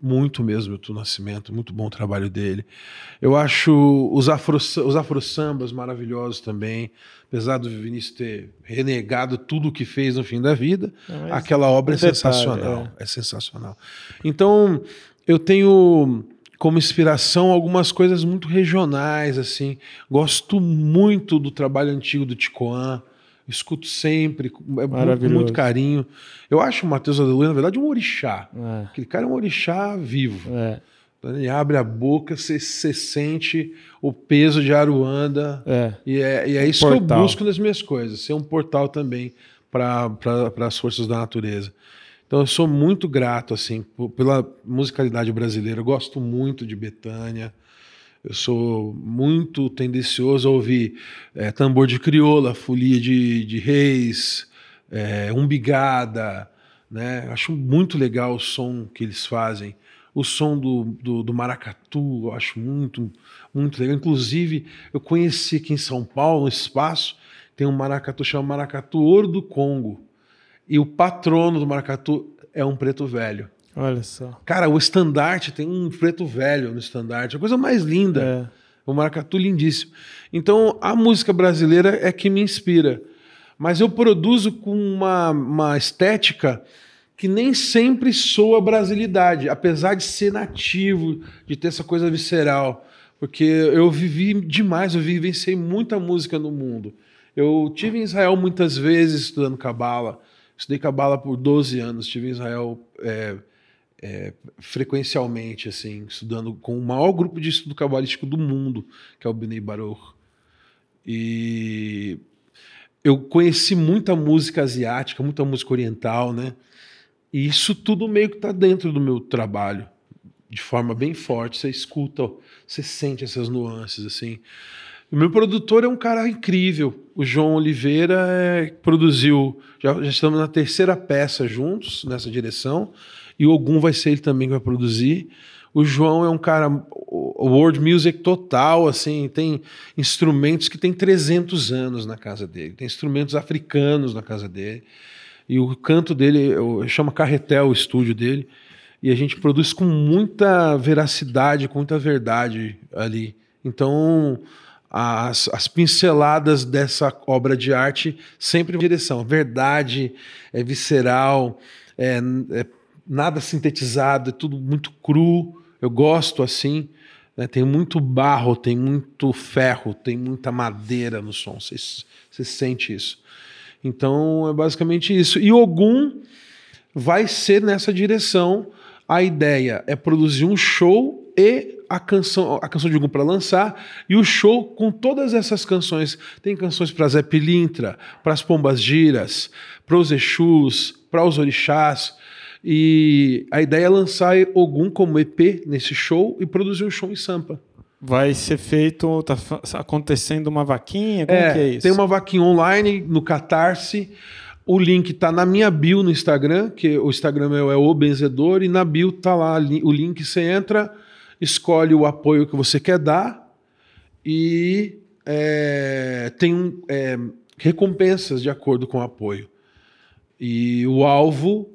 muito mesmo, Milton Nascimento, muito bom o trabalho dele. Eu acho os afro, os afro sambas maravilhosos também, apesar do Vinícius ter renegado tudo o que fez no fim da vida, Não, aquela obra é detalhe, sensacional, é. sensacional. Então, eu tenho como inspiração algumas coisas muito regionais assim. Gosto muito do trabalho antigo do Ticoan. Escuto sempre, com- é, Maravilhoso. muito carinho. Eu acho o Matheus Aleluia, na verdade, um orixá. É, Aquele cara é um orixá vivo. é, Quando Ele abre a boca, você, sente o peso de Aruanda. é. E é, e é isso que eu busco nas minhas coisas, ser um portal também para as forças da natureza. Então eu sou muito grato assim pela musicalidade brasileira. Eu gosto muito de Betânia. Eu sou muito tendencioso a ouvir eh, tambor de crioula, folia de, de reis, eh, umbigada. Né? Acho muito legal o som que eles fazem. O som do, do, do maracatu, eu acho muito, muito legal. Inclusive, eu conheci aqui em São Paulo, um espaço, tem um maracatu chamado Maracatu Ouro do Congo. E o patrono do maracatu é um preto velho. Olha só. Cara, o estandarte tem um preto velho no estandarte, a coisa mais linda. É. O maracatu lindíssimo. Então, a música brasileira é que me inspira. Mas eu produzo com uma, uma estética que nem sempre soa brasilidade, apesar de ser nativo, de ter essa coisa visceral. Porque eu vivi demais, eu vivenciei muita música no mundo. Eu tive em Israel muitas vezes estudando cabala. Estudei cabala por 12 anos, estive em Israel é, é, frequencialmente, assim, estudando com o maior grupo de estudo cabalístico do mundo, que é o Bnei Baruch. E eu conheci muita música asiática, muita música oriental, né? E isso tudo meio que está dentro do meu trabalho, de forma bem forte. Você escuta, você sente essas nuances, assim. O meu produtor é um cara incrível. O João Oliveira é, produziu. Já, já estamos na terceira peça juntos nessa direção. E o Ogum vai ser ele também que vai produzir. O João é um cara world music total, assim, tem instrumentos que tem 300 anos na casa dele, tem instrumentos africanos na casa dele. E o canto dele eu, chama Carretel, o estúdio dele, e a gente produz com muita veracidade, com muita verdade ali. Então, as, as pinceladas dessa obra de arte sempre em direção. Verdade, é visceral, é, é nada sintetizado, é tudo muito cru. Eu gosto assim. né? Tem muito barro, tem muito ferro, tem muita madeira no som. Você sente isso. Então é basicamente isso. E Ogum vai ser nessa direção. A ideia é produzir um show e a canção, a canção de Ogum para lançar, e o show com todas essas canções. Tem canções para Zé Pilintra, para as Pombas Giras, para os Exus, para os Orixás. E a ideia é lançar Ogum como EP nesse show e produzir um show em Sampa. Vai ser feito, tá acontecendo uma vaquinha? Como É, que é isso? tem uma vaquinha online no Catarse. O link tá na minha bio no Instagram, que o Instagram é o Benzedor, e na bio tá lá o link, você entra, escolhe o apoio que você quer dar e é, tem um, é, recompensas de acordo com o apoio. E o alvo,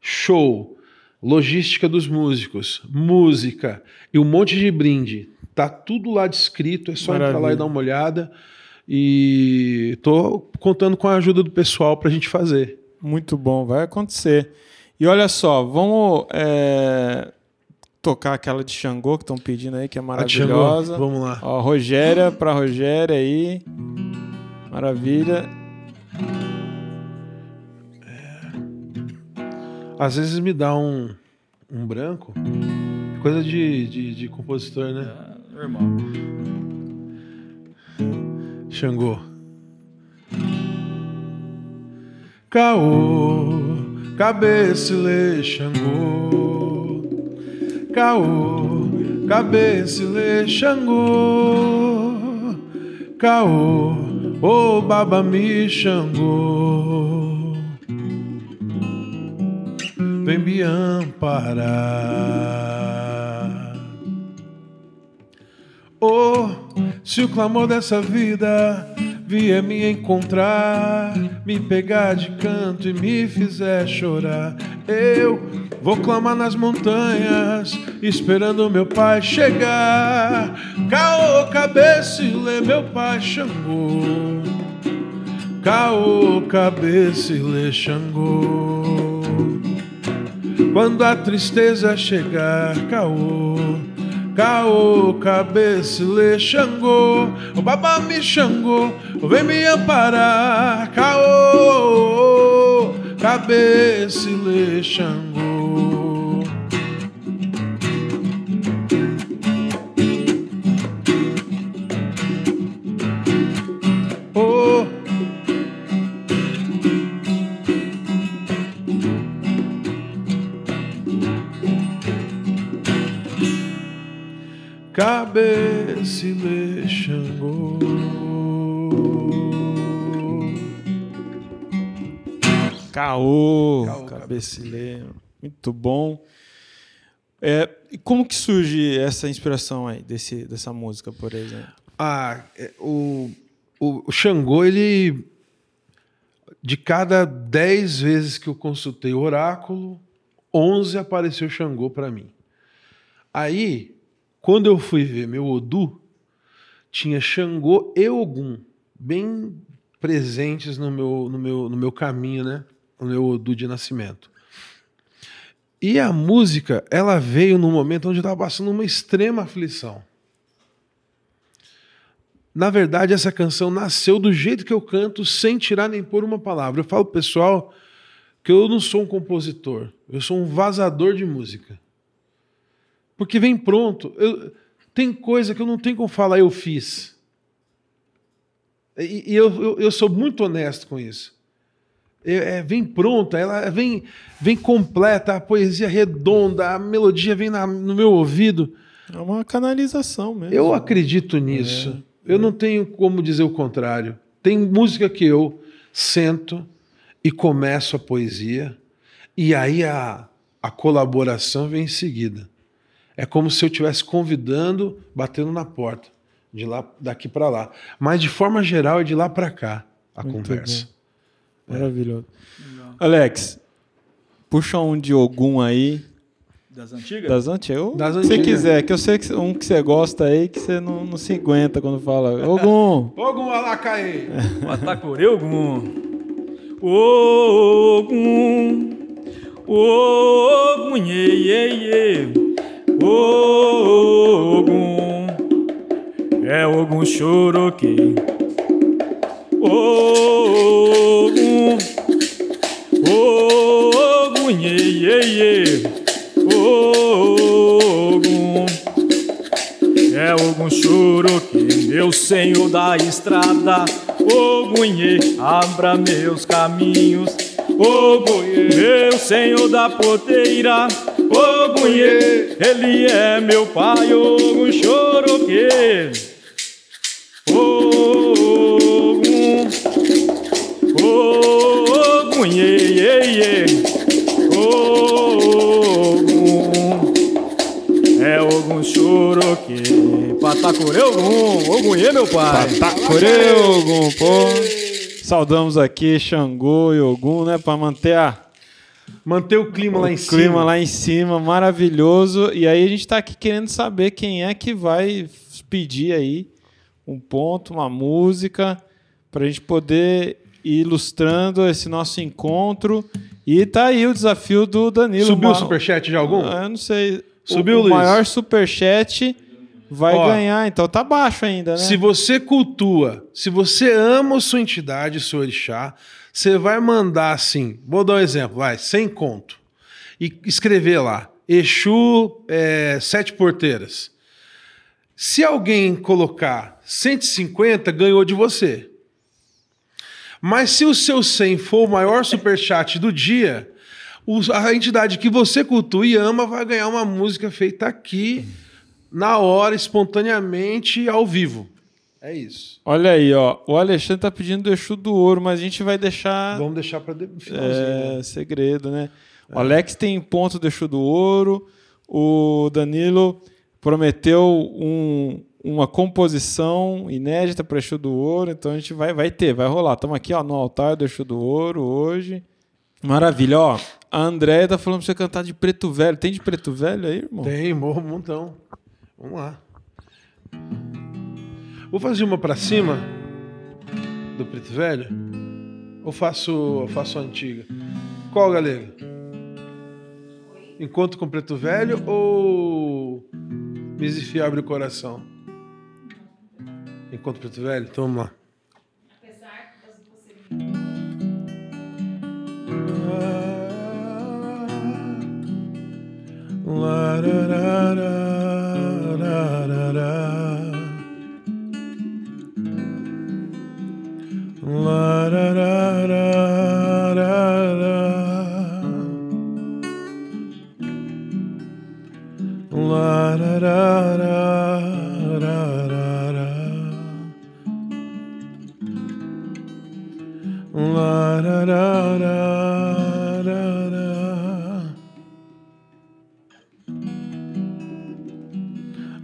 show, logística dos músicos, música e um monte de brinde. Tá tudo lá descrito, é só entrar lá e Maravilha. dar uma olhada. E tô contando com a ajuda do pessoal pra gente fazer. Muito bom, vai acontecer. E olha só, vamos é, tocar aquela de Xangô que estão pedindo aí, que é maravilhosa. Vamos lá. Ó, Rogéria pra Rogéria aí. Maravilha. Às vezes me dá um, um branco. Coisa de, de, de compositor, né? É normal. Xangô. Caô, cabecile Xangô. Caô, cabecile Xangô. Caô, Ô Baba me Xangô, vem me amparar. Oh, se o clamor dessa vida vier me encontrar, me pegar de canto e me fizer chorar, eu vou clamar nas montanhas, esperando meu pai chegar. Caô, cabeça e lê meu pai Xangô. Caô, cabeça e lê Xangô. Quando a tristeza chegar, caô, caô, cabeça, lê Xangô, o babá me Xangô, vem me amparar, caô, cabeça, lê Xangô. Cabeça lê Xangô. Caô, Caô. Muito bom. É, e como que surge essa inspiração aí, desse, dessa música, por exemplo? Ah, é, o, o, o Xangô, ele. De cada 10 vezes que eu consultei o oráculo, 11 apareceu Xangô para mim. Aí, quando eu fui ver meu Odu, tinha Xangô e Ogum bem presentes no meu, no meu, no meu caminho, né? No meu Odu de nascimento. E a música, ela veio num momento onde eu estava passando uma extrema aflição. Na verdade, essa canção nasceu do jeito que eu canto, sem tirar nem pôr uma palavra. Eu falo pessoal que eu não sou um compositor, eu sou um vazador de música. Porque vem pronto. Eu- tem coisa que eu não tenho como falar, eu fiz. E, e eu, eu, eu sou muito honesto com isso. É, é, vem pronta, ela vem, vem completa, a poesia redonda, a melodia vem na- no meu ouvido. É uma canalização mesmo. Eu acredito nisso. Eu não tenho como dizer o contrário. Tem música que eu sento e começo a poesia, e aí a, a colaboração vem em seguida. É como se eu estivesse convidando, batendo na porta, de lá daqui para lá. Mas de forma geral é de lá para cá a Muito conversa. Maravilhoso. Alex, puxa um de Ogum aí, Das antigas? das antigas. Das antigas. quiser, que eu sei que um que você gosta aí, que você não, não se aguenta quando fala. Ogum! Ogum Alacaê! Atacoreugum. Ogum. Ogum, ye, ye, ye. Ogum. É Ogum Choroque. Ogum. Ogum, ye, ye, ye. Ogum. É algum choro que meu senhor da estrada Ogunhê, abra meus caminhos Ogunhê, meu senhor da porteira Ogunhê, ele é meu pai Ogum choro que Ogum Ogum, ye, ye, ye Ogum é algum choro que Patacure Ogum, Ogum e meu pai. Tacorê, Ogum, pô. Saudamos aqui Xangô e Ogum, né? Pra manter a, Manter o clima lá em o cima. clima lá em cima, maravilhoso. E aí a gente tá aqui querendo saber quem é que vai pedir aí um ponto, uma música, pra gente poder ir ilustrando esse nosso encontro. E tá aí o desafio do Danilo. Subiu o superchat de algum? Ah, Eu não sei. Subiu, o, o Luiz? maior superchat vai Ó, ganhar, então tá baixo ainda, né? Se você cultua, se você ama sua entidade, seu orixá, você vai mandar assim, vou dar um exemplo, vai, sem conto, e escrever lá, Exu é, Sete Porteiras. Se alguém colocar 150, ganhou de você. Mas se o seu 100 for o maior superchat do dia, a entidade que você cultua e ama vai ganhar uma música feita aqui, na hora, espontaneamente, ao vivo. É isso. Olha aí, ó. O Alexandre tá pedindo do Exu do Ouro, mas a gente vai deixar Vamos deixar para finalzinho. é, né? segredo, né? O Alex tem ponto do Exu do Ouro. O Danilo prometeu um- uma composição inédita para Exu do Ouro. Então a gente vai, vai ter, vai rolar. Estamos aqui ó, no altar do Exu do Ouro hoje. Maravilha, ó. A Andréia tá falando pra você cantar de preto velho. Tem de preto velho aí, irmão? Tem, morro um montão. Vamos lá. Vou fazer uma pra cima do preto velho? Ou faço, faço a antiga? Qual, galera? Encontro com preto velho ou Misifi abre o coração? Encontro preto velho? Então vamos lá. Apesar das você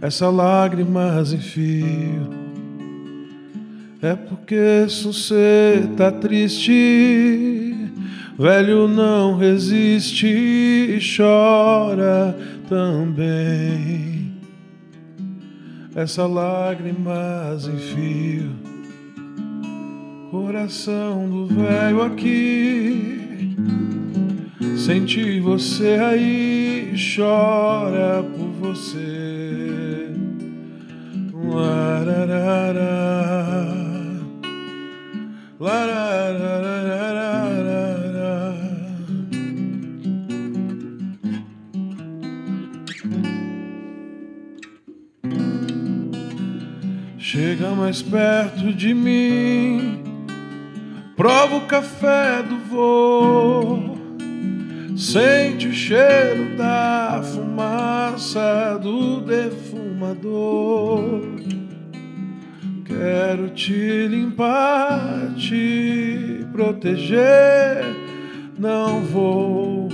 Essa lágrimas em fio é porque você tá triste, velho não resiste e chora também. Essa lágrimas em fio, coração do velho aqui. Sente você aí, chora por você. Lararara. Chega mais perto de mim, prova o café do vô. Sente o cheiro da fumaça do defumador. Quero te limpar, te proteger. Não vou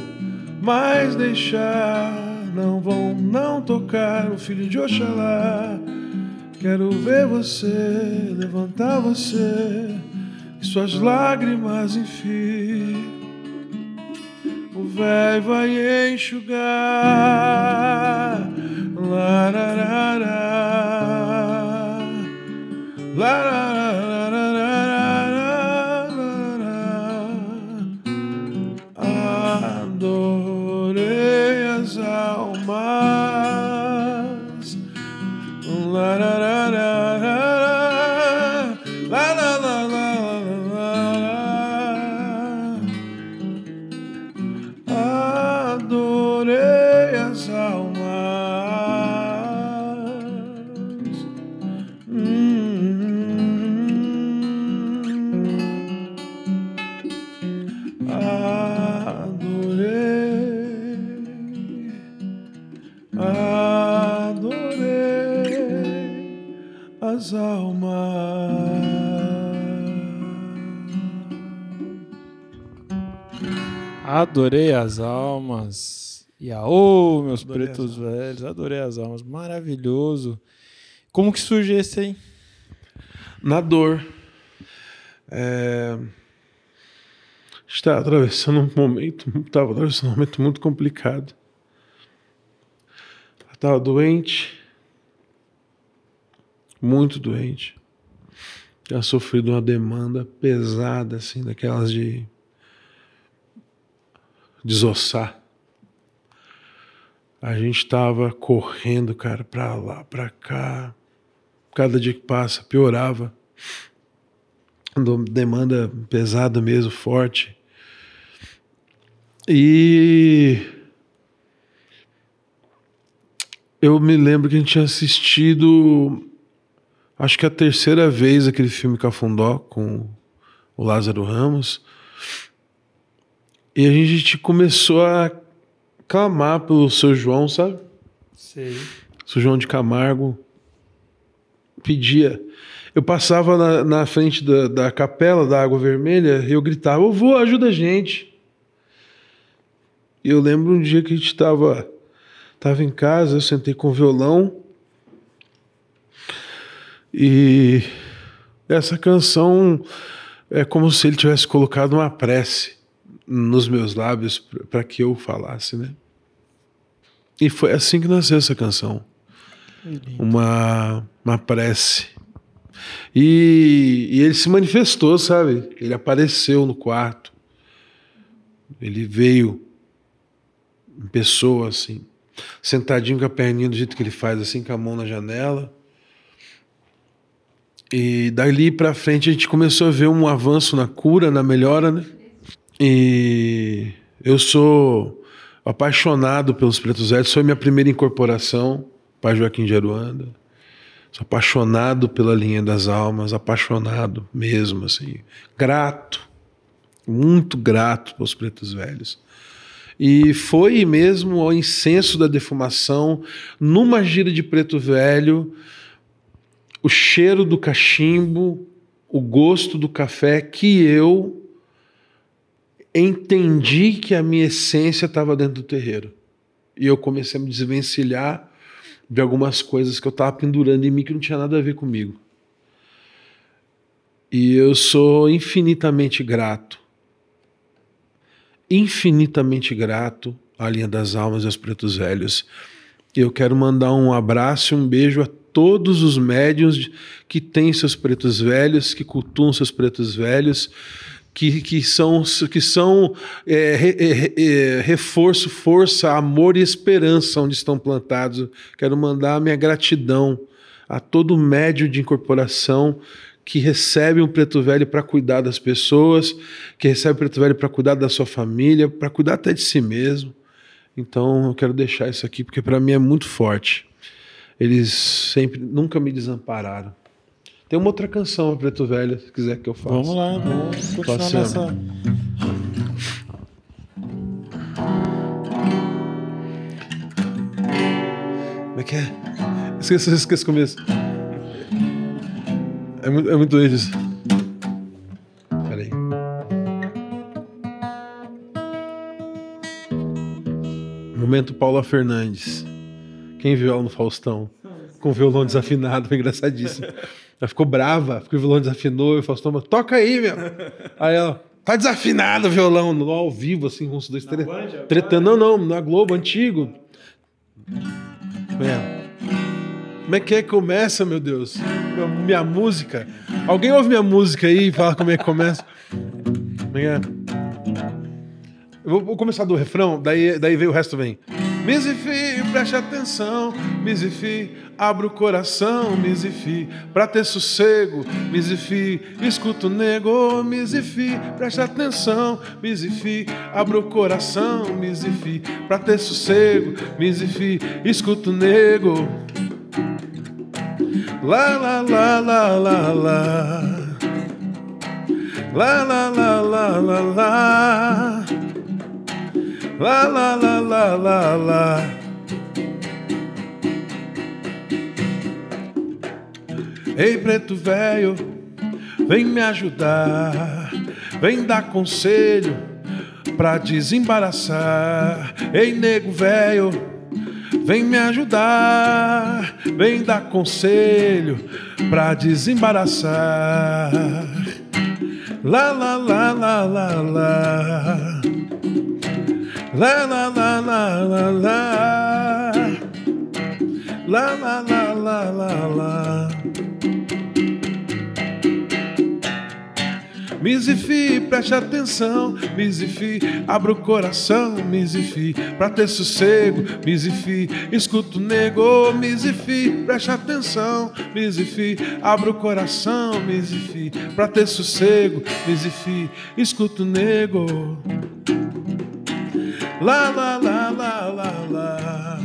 mais deixar, não vão não tocar o filho de Oxalá. Quero ver você, levantar você, que suas lágrimas enfim o véi vai enxugar. Lararara, lararara, Adorei as almas. E aô, meus Adorei pretos velhos. Adorei as almas. Maravilhoso. Como que surge esse aí? na dor. É... Está atravessando um momento, estava atravessando um momento muito complicado. Estava doente, muito doente. Tinha sofrido uma demanda pesada, assim, daquelas de desossar. A gente estava correndo, cara, para lá, para cá. Cada dia que passa piorava. Demanda pesada mesmo, forte. E eu me lembro que a gente tinha assistido, acho que a terceira vez aquele filme Cafundó com o Lázaro Ramos. E a gente começou a clamar pelo seu João, sabe? Sei. Seu João de Camargo pedia. eu passava na, na frente da, da capela da Água Vermelha e eu gritava: "Eu vou, ajuda a gente". E eu lembro um dia que a gente estava tava em casa, eu sentei com o violão e essa canção é como se ele tivesse colocado uma prece nos meus lábios para que eu falasse, né? E foi assim que nasceu essa canção. Uma, uma prece. E, e ele se manifestou, sabe? Ele apareceu no quarto. Ele veio em pessoa, assim, sentadinho com a perninha do jeito que ele faz, assim, com a mão na janela. E dali para frente a gente começou a ver um avanço na cura, na melhora, né? E eu sou apaixonado pelos Pretos Velhos, foi minha primeira incorporação, Pai Joaquim de Aruanda. Sou apaixonado pela linha das almas, apaixonado mesmo, assim. Grato, muito grato pelos Pretos Velhos. E foi mesmo ao incenso da defumação, numa gira de preto velho, o cheiro do cachimbo, o gosto do café, que eu entendi que a minha essência estava dentro do terreiro. E eu comecei a me desvencilhar de algumas coisas que eu estava pendurando em mim que não tinha nada a ver comigo. E eu sou infinitamente grato infinitamente grato à linha das almas e aos pretos velhos. Eu quero mandar um abraço e um beijo a todos os médiums que têm seus pretos velhos, que cultuam seus pretos velhos, que, que são, que são é, é, é, reforço, força, amor e esperança onde estão plantados. Quero mandar a minha gratidão a todo médio de incorporação que recebe um preto velho para cuidar das pessoas, que recebe um preto velho para cuidar da sua família, para cuidar até de si mesmo. Então eu quero deixar isso aqui porque para mim é muito forte. Eles sempre, nunca me desampararam. Tem uma outra canção, Preto Velho, se quiser que eu faça. Vamos lá, vamos continuar Passando. nessa. Como é que é? Esqueci, esqueci o começo. É muito, é muito doido isso. Peraí. Momento Paula Fernandes. Quem viu ela no Faustão? Com violão desafinado, foi engraçadíssimo. Ela ficou brava, porque o violão desafinou e o Faustão, falou, toca aí, meu. Aí ela, tá desafinado o violão, no ao vivo, assim, com os dois tre tretando. Não, não, na Globo, antigo. É. Como é que é que começa, meu Deus? Minha, minha música. Alguém ouve minha música aí e fala como é que começa? Como é é? Eu vou, vou começar do refrão, daí, daí vem o resto vem. Misifi, preste atenção, Misifi, abre o coração, Misifi, pra ter sossego, Misifi, escuta o nego, Misifi, preste atenção, Misifi, abre o coração, Misifi, pra ter sossego, Misifi, escuta o nego. La la la la la la. La la la la la la. La la la la la la. Ei, preto velho, vem me ajudar, vem dar conselho pra desembaraçar. Ei, nego velho, vem me ajudar, vem dar conselho pra desembaraçar. La la la la la la. La la la la la la. La la la la la la. Misifi, preste atenção, Misifi, abra o coração, Misifi, pra ter sossego, Misifi, escuta o nego, Misifi, preste atenção, Misifi, abra o coração, Misifi, pra ter sossego, Misifi, escuta o nego. La la la la la la.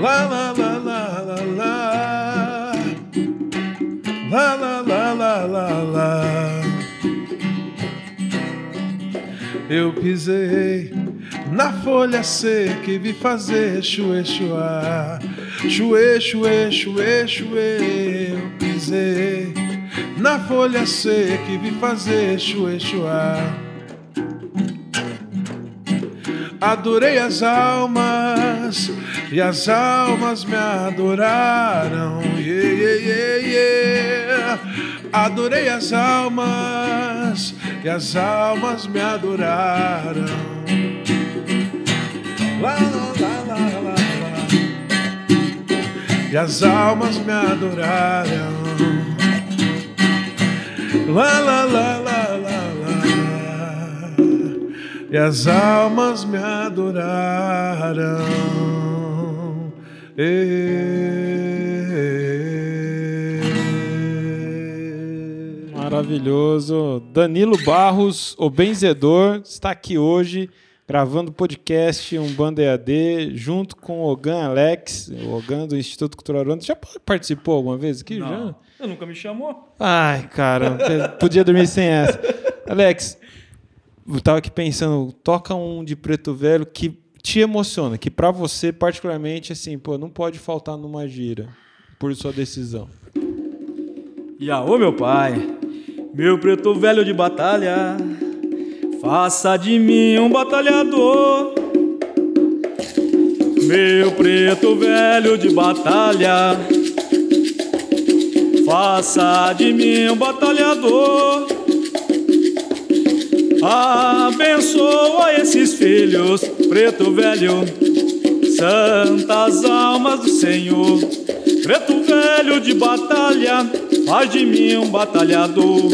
La la la la la la. La la la la la la. Eu pisei na folha seca e vi fazer chuê chuá. Chuê, chuê, chuê, chuê. Eu pisei na folha seca e vi fazer chue chuá. Adorei as almas e as almas me adoraram. Yeah, yeah, yeah, yeah. Adorei as almas e as almas me adoraram. Lá, lá, lá, lá, lá. E as almas me adoraram. Lá, lá, lá, lá, E as almas me adoraram. Eh. Maravilhoso. Danilo Barros, o benzedor, está aqui hoje gravando podcast Um Banda EAD junto com o Ogan Alex, o Ogan do Instituto Cultural Urano. Já participou alguma vez aqui? Já? Não, eu nunca me chamou. Ai, cara, podia dormir sem essa. Alex, eu tava aqui pensando, toca um de preto velho que te emociona, que pra você, particularmente, assim, pô, não pode faltar numa gira por sua decisão. Yaô, meu pai, meu preto velho de batalha, faça de mim um batalhador. Meu preto velho de batalha, faça de mim um batalhador. Abençoa esses filhos, preto velho, santas almas do Senhor. Preto velho de batalha, faz de mim um batalhador.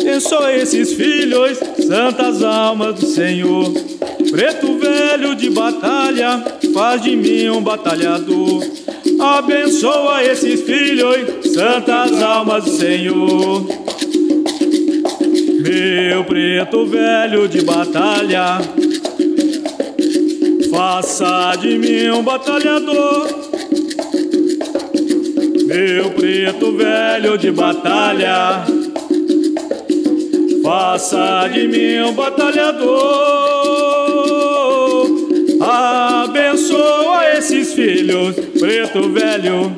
Abençoa esses filhos, santas almas do Senhor. Preto velho de batalha, faz de mim um batalhador. Abençoa esses filhos, santas almas do Senhor. Meu preto velho de batalha, faça de mim um batalhador. Meu preto velho de batalha, faça de mim um batalhador. Abençoa esses filhos, preto velho,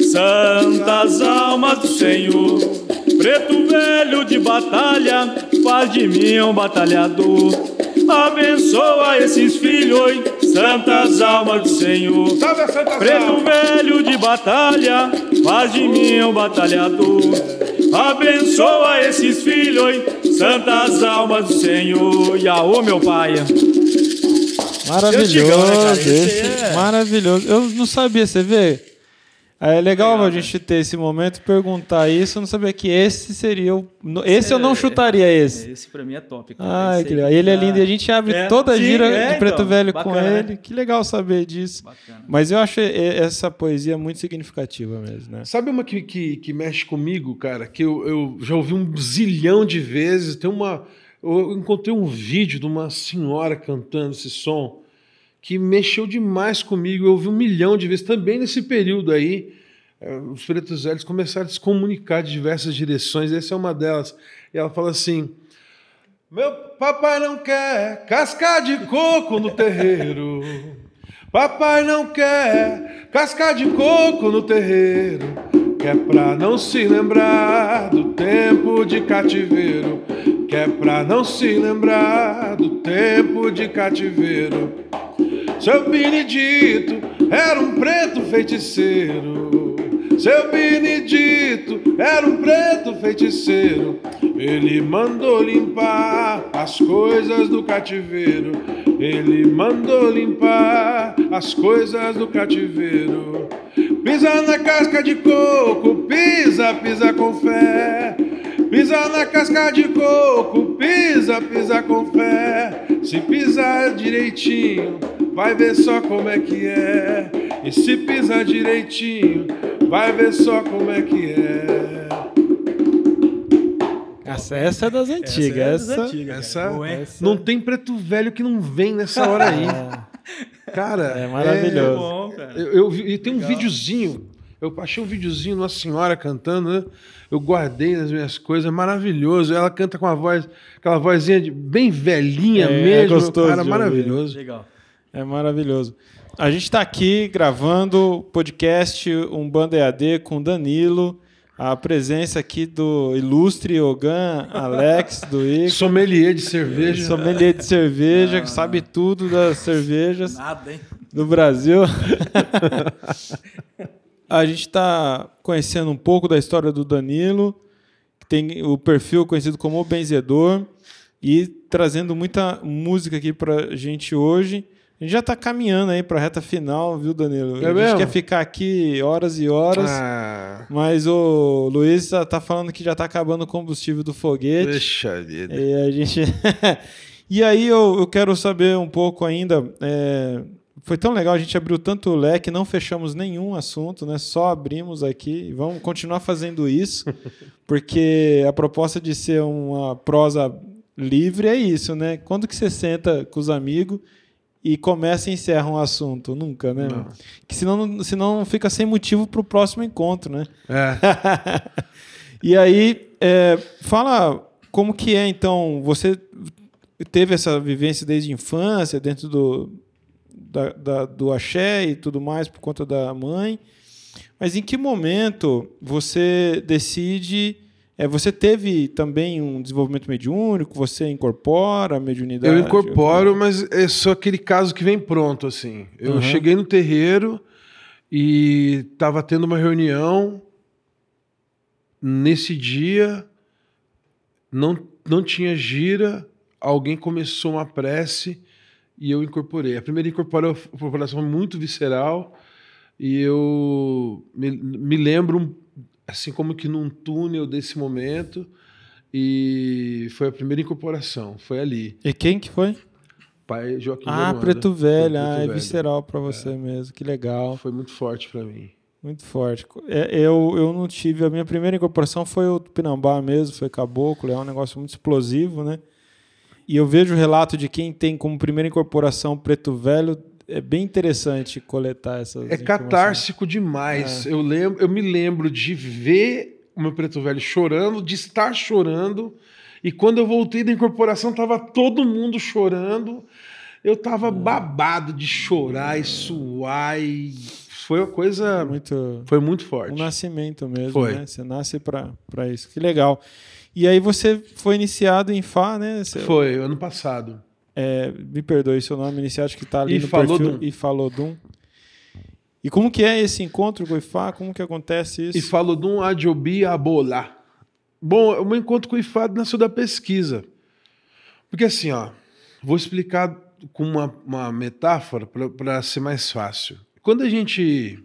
santas almas do Senhor. Preto velho de batalha, faz de mim um batalhador. Abençoa esses filhos, santas almas do Senhor. Preto velho de batalha, faz de mim um batalhador. Abençoa esses filhos, santas almas do Senhor. Yaô, meu pai. Maravilhoso, antigão, né, cara? esse, Esse é- maravilhoso. Eu não sabia, você vê? É legal a gente ter esse momento e perguntar isso. Eu não sabia que esse seria o. Esse eu não chutaria esse. Esse pra mim é top. cara. Ai, Esse que legal. Ele é lindo e a gente abre É, toda a sim, gira é, de preto então, velho com bacana, ele. né? Que legal saber disso. Bacana. Mas eu acho essa poesia muito significativa mesmo, né? Sabe uma que, que, que mexe comigo, cara? Que eu, eu já ouvi um zilhão de vezes. Tem uma. Eu encontrei um vídeo de uma senhora cantando esse som que mexeu demais comigo. Eu ouvi um milhão de vezes. Também nesse período aí, eh, os pretos velhos começaram a se comunicar de diversas direções. Essa é uma delas. E ela fala assim: Meu papai não quer casca de coco no terreiro. Papai não quer casca de coco no terreiro. Que é pra não se lembrar do tempo de cativeiro. Que é pra não se lembrar do tempo de cativeiro. Seu Benedito era um preto feiticeiro. Seu Benedito era um preto feiticeiro. Ele mandou limpar as coisas do cativeiro. Ele mandou limpar as coisas do cativeiro. Pisa na casca de coco, pisa, pisa com fé. Pisa na casca de coco, pisa, pisa com fé. Se pisar direitinho, vai ver só como é que é. E se pisar direitinho, vai ver só como é que é. Essa, essa é das antigas. Essa é das antigas. Essa, hein? essa- não tem preto velho que não vem nessa hora aí. Cara, É maravilhoso. Bom, cara. Eu, eu vi- e tem um videozinho. Eu achei um videozinho de uma senhora cantando, né? Eu guardei nas minhas coisas, é maravilhoso. Ela canta com a voz, aquela vozinha de, bem velhinha É, é mesmo. gostoso cara, de ouvir. maravilhoso. Legal. É maravilhoso. A gente está aqui gravando o podcast Um Banda EAD com Danilo. a presença aqui do ilustre Ogan Alex do Ico. Sommelier de cerveja. Sommelier de cerveja, que sabe tudo das cervejas Nada, hein? do Brasil. a gente está conhecendo um pouco da história do Danilo, que tem o perfil conhecido como O Benzedor, e trazendo muita música aqui para gente hoje. A gente já está caminhando aí para a reta final, viu, Danilo? É a gente mesmo? quer ficar aqui horas e horas. Ah, Mas o Luiz tá tá falando que já tá acabando o combustível do foguete. deixa vida. E a gente. e aí eu, eu quero saber um pouco ainda. é, Foi tão legal, a gente abriu tanto o leque, não fechamos nenhum assunto, né? Só abrimos aqui e vamos continuar fazendo isso, porque a proposta de ser uma prosa livre é isso, né? Quando que você senta com os amigos e começa e encerra um assunto? Nunca, né? Não. Que senão, senão fica sem motivo para o próximo encontro, né? É. E aí, é, fala como que é, então, você teve essa vivência desde a infância, dentro do, da, da- do axé e tudo mais, por conta da mãe, mas em que momento você decide... é, você teve também um desenvolvimento mediúnico? Você incorpora a mediunidade? Eu incorporo, mas é só aquele caso que vem pronto, assim. Eu Uhum. cheguei no terreiro e estava tendo uma reunião. Nesse dia, não, não tinha gira, alguém começou uma prece e eu incorporei. A primeira incorpora- incorporação foi muito visceral e eu me, me lembro, assim como que num túnel desse momento, e foi a primeira incorporação, foi ali. E quem que foi? Pai Joaquim Ah. Preto Velho. Ah, Preto é Velho. visceral para você mesmo. Que legal. Foi muito forte pra mim. Muito forte. É, Eu, eu não tive. A minha primeira incorporação foi o Tupinambá mesmo, foi caboclo, é um negócio muito explosivo, né? E eu vejo o relato de quem tem como primeira incorporação preto velho. É bem interessante coletar essas. É catártico demais. Eu, lembro, eu me lembro de ver o meu preto velho chorando, de estar chorando. E quando eu voltei da incorporação, tava todo mundo chorando. Eu tava babado de chorar e suar. E foi uma coisa. Muito. Foi muito Um forte. nascimento mesmo, Foi. né? Você nasce para isso. Que legal. E aí você foi iniciado em Fá, né? Você- Foi, ano passado. É, me perdoe seu nome inicial, acho que está ali no Ifalodum. perfil. Ifalodum. E como que é esse encontro com o Ifá? Como que acontece isso? E falou de um Adiobi Abolá. Bom, o meu encontro com o IFAD nasceu da pesquisa. Porque assim, ó, vou explicar com uma, uma metáfora para ser mais fácil. Quando a gente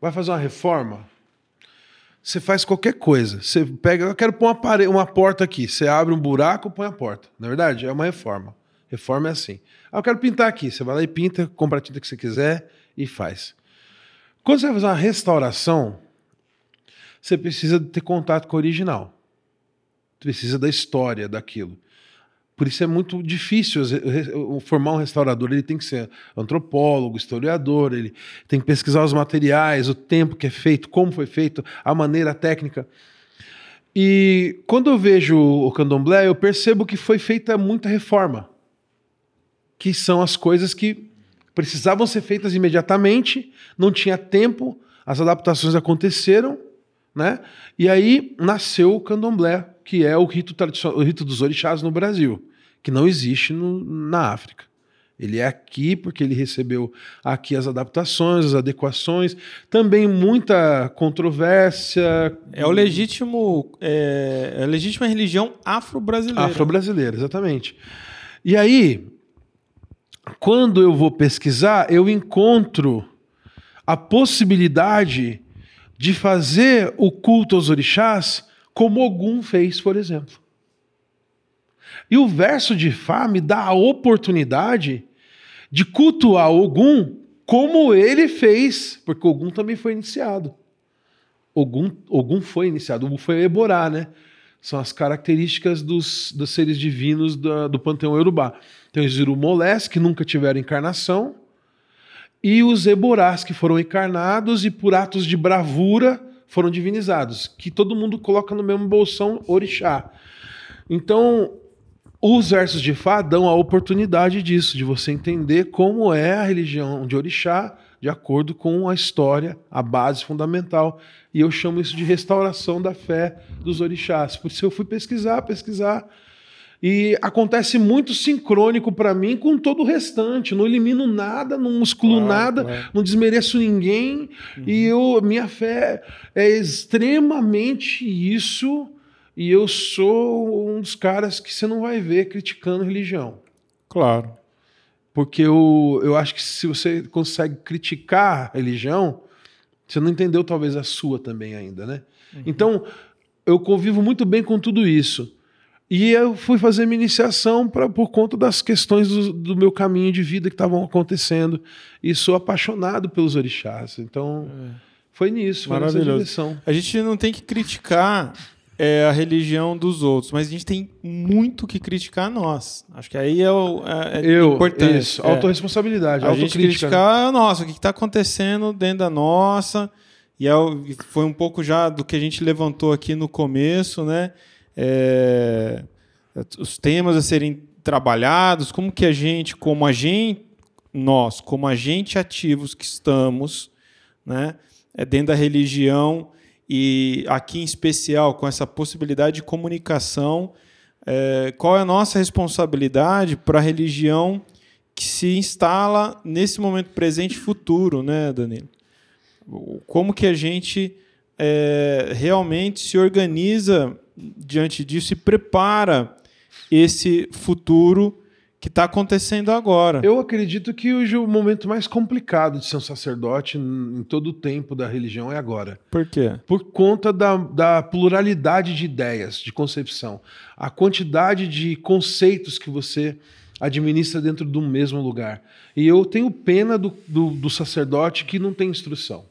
vai fazer uma reforma, você faz qualquer coisa. Você pega, eu quero pôr uma, uma porta aqui. Você abre um buraco, põe a porta. Na verdade, é uma reforma. Reforma é assim. Ah, eu quero pintar aqui. Você vai lá e pinta, compra a tinta que você quiser e faz. Quando você vai fazer uma restauração, você precisa ter contato com o original. Precisa da história daquilo. Por isso é muito difícil formar um restaurador. Ele tem que ser antropólogo, historiador, ele tem que pesquisar os materiais, o tempo que é feito, como foi feito, a maneira técnica. E quando eu vejo o candomblé, eu percebo que foi feita muita reforma. Que são as coisas que precisavam ser feitas imediatamente, não tinha tempo, as adaptações aconteceram, né? E aí nasceu o candomblé, que é o rito o rito dos orixás no Brasil, que não existe no- na África. Ele é aqui porque ele recebeu aqui as adaptações, as adequações, também muita controvérsia. É o legítimo, é, é a legítima religião afro-brasileira. Afro-brasileira, exatamente. E aí, quando eu vou pesquisar, eu encontro a possibilidade de fazer o culto aos orixás como Ogum fez, por exemplo. E o verso de Fá me dá a oportunidade de cultuar Ogum como ele fez, porque Ogum também foi iniciado. Ogum, Ogum foi iniciado, Ogum foi Eborá, né? São as características dos, dos seres divinos da- do panteão Yorubá. Tem os Irumolés, que nunca tiveram encarnação, e os Eborás, que foram encarnados e por atos de bravura foram divinizados, que todo mundo coloca no mesmo bolsão orixá. Então, os versos de Fá dão a oportunidade disso, de você entender como é a religião de orixá de acordo com a história, a base fundamental. E eu chamo isso de restauração da fé dos orixás. Por isso eu fui pesquisar, pesquisar. E acontece muito sincrônico para mim com todo o restante. Não elimino nada, não musculo Claro, nada, claro. não desmereço ninguém. E eu, minha fé é extremamente isso. E eu sou um dos caras que você não vai ver criticando religião. Claro. Porque eu, eu acho que se você consegue criticar a religião, você não entendeu talvez a sua também ainda, né? Então, eu convivo muito bem com tudo isso. E eu fui fazer minha iniciação pra, por conta das questões do, do meu caminho de vida que estavam acontecendo. E sou apaixonado pelos orixás. Então, foi nisso, foi nessa direção. A gente não tem que criticar é, a religião dos outros, mas a gente tem muito que criticar nós. Acho que aí é, o, é, é Eu, importante. isso, É. autorresponsabilidade, a gente autocrítica. né? criticar a nossa, o que está acontecendo dentro da nossa. E é e foi um pouco já do que a gente levantou aqui no começo, né? É, os temas a serem trabalhados, como que a gente, como a gente, nós, como agente ativos que estamos, né? É dentro da religião e aqui em especial com essa possibilidade de comunicação, é, qual é a nossa responsabilidade para a religião que se instala nesse momento presente e futuro, né, Danilo? Como que a gente é, realmente se organiza diante disso e prepara esse futuro que está acontecendo agora? Eu acredito que hoje o momento mais complicado de ser um sacerdote em todo o tempo da religião é agora. Por quê? Por conta da, da pluralidade de ideias, de concepção. A quantidade de conceitos que você administra dentro de um mesmo lugar. E eu tenho pena do, do, do sacerdote que não tem instrução.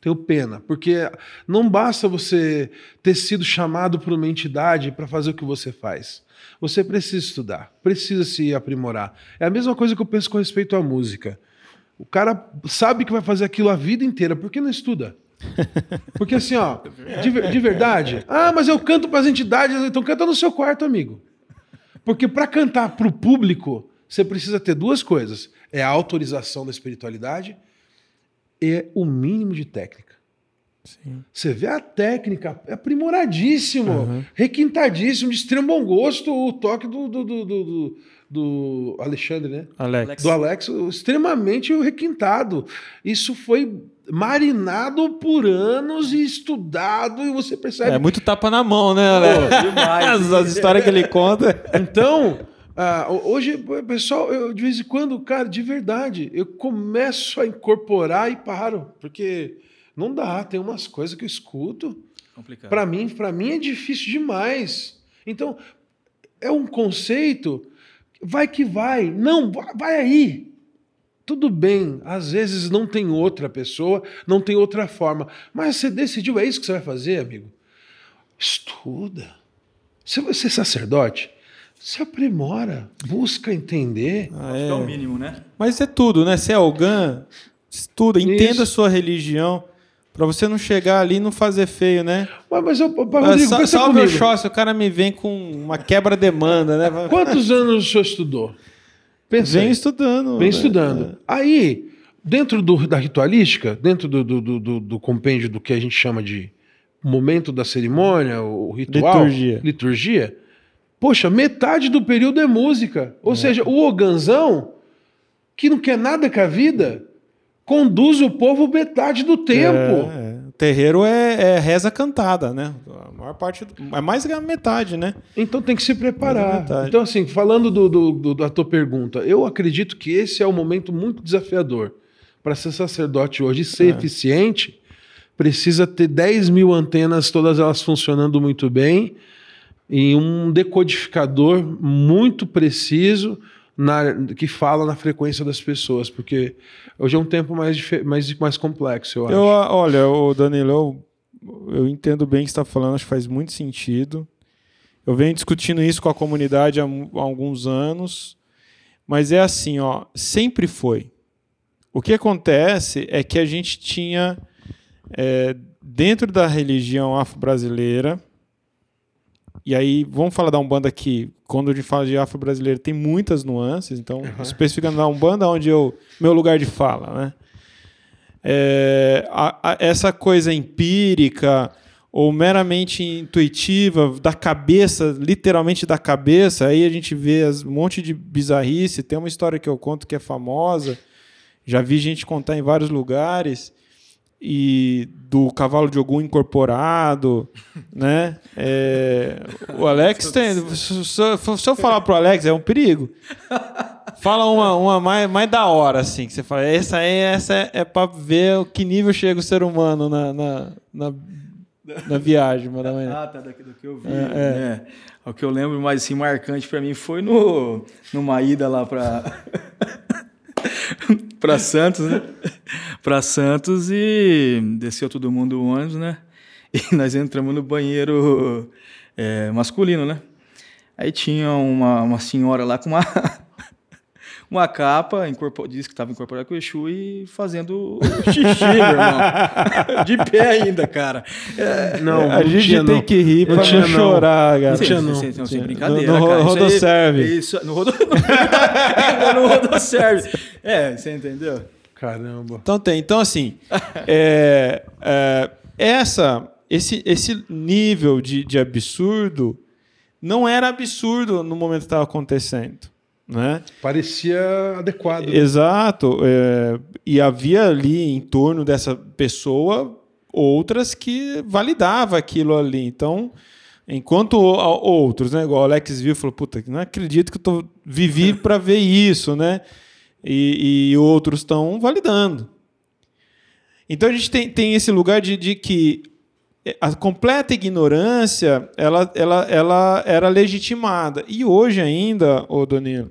Tenho pena, porque não basta você ter sido chamado por uma entidade para fazer o que você faz. Você precisa estudar, precisa se aprimorar. É a mesma coisa que eu penso com respeito à música. O cara sabe que vai fazer aquilo a vida inteira, por que não estuda? Porque assim, ó, de, de verdade. Ah, mas eu canto para as entidades, então canta no seu quarto, amigo. Porque para cantar para o público, você precisa ter duas coisas: é a autorização da espiritualidade e o mínimo de técnica. Você vê a técnica, é aprimoradíssimo, requintadíssimo, de extremo bom gosto, o toque do, do, do, do- do- do Alexandre, né? Alex. do Alex, extremamente requintado. Isso foi marinado por anos e estudado, e você percebe. É muito tapa na mão, né, Alex? demais. As histórias que ele conta. Então, ah, ho- hoje, pessoal, eu, de vez em quando, cara, de verdade, eu começo a incorporar e paro, porque não dá, tem umas coisas que eu escuto. Complicado. Para mim, para mim é difícil demais. Então, é um conceito, vai que vai. Não, va- vai aí. Tudo bem, às vezes não tem outra pessoa, não tem outra forma, mas você decidiu, é isso que você vai fazer, amigo? Estuda. Você vai ser sacerdote? Se aprimora, busca entender. Ah, É o é. mínimo, né? Mas é tudo, né? Se é Algan, estuda, entenda Isso. a sua religião. Pra você não chegar ali e não fazer feio, né? Mas, mas eu, Ah, Rodrigo, sa- pensa salve o comigo. Oxóssi, o cara me vem com uma quebra-demanda, né? Quantos anos o senhor estudou? Pensa Vem estudando. Vem né? estudando. Aí, dentro do- da ritualística, dentro do, do, do, do- do compêndio do que a gente chama de momento da cerimônia, o ritual, Liturgia. liturgia, poxa, metade do período é música. Ou seja, o oganzão, que não quer nada com a vida, conduz o povo metade do tempo. É, é. O terreiro é, é reza cantada, né? A maior parte. do- É mais que a metade, né? Então tem que se é preparar. Então, assim, falando do, do- do- da tua pergunta, eu acredito que esse é um momento muito desafiador. Para ser sacerdote hoje e ser É. eficiente, precisa ter 10 mil antenas, todas elas funcionando muito bem, e um decodificador muito preciso na- que fala na frequência das pessoas, porque hoje é um tempo mais, mais, mais complexo, eu acho. Eu, olha, o Danilo, eu, eu entendo bem o que você está falando, acho que faz muito sentido. Eu venho discutindo isso com a comunidade há, há alguns anos, mas é assim, ó, sempre foi. O que acontece é que a gente tinha é, dentro da religião afro-brasileira, e aí vamos falar da Umbanda aqui, quando a gente fala de afro-brasileiro tem muitas nuances, então especificando da Umbanda onde eu meu lugar de fala, né? É, a- a- essa coisa empírica ou meramente intuitiva da cabeça, literalmente da cabeça, aí a gente vê as- um monte de bizarrice. Tem uma história que eu conto que é famosa, já vi gente contar em vários lugares e do cavalo de Ogum incorporado, né? É, o Alex tem. Se, se- eu falar pro Alex, é um perigo. Fala uma, uma mais, mais da hora, assim, que você fala. Essa aí, essa é, é pra ver o que nível chega o ser humano na, na, na, na viagem, amanhã. Ah, tá, daqui do que eu vi. É, né? O que eu lembro mais assim, marcante pra mim foi no, numa ida lá pra. pra Santos, né? Pra Santos e desceu todo mundo o ônibus, né? E nós entramos no banheiro é, masculino, né? Aí tinha uma, uma senhora lá com uma, uma capa, incorpor, disse que estava incorporada com o Exu e fazendo xixi, meu irmão. De pé ainda, cara. É, Não, a não gente tinha, tem não. que rir Não pra tinha, não não. chorar, cara. Não tinha, não. Sem, sem, sem No- brincadeira, no cara. Isso aí- Rodoserve. Isso, no rodo... no rodoserve. É, você entendeu? Caramba. Então tem. Então, assim, é, é, essa, esse, esse nível de, de absurdo não era absurdo no momento que estava acontecendo. Né? Parecia adequado. Exato. é, e havia ali em torno dessa pessoa outras que validava aquilo ali. Então, enquanto outros, né, igual o Alex viu, falou, puta, não acredito que eu tô, vivi para ver isso, né? E, e outros estão validando. Então a gente tem, tem esse lugar de, de que a completa ignorância ela, ela, ela era legitimada. E hoje ainda, ô Danilo,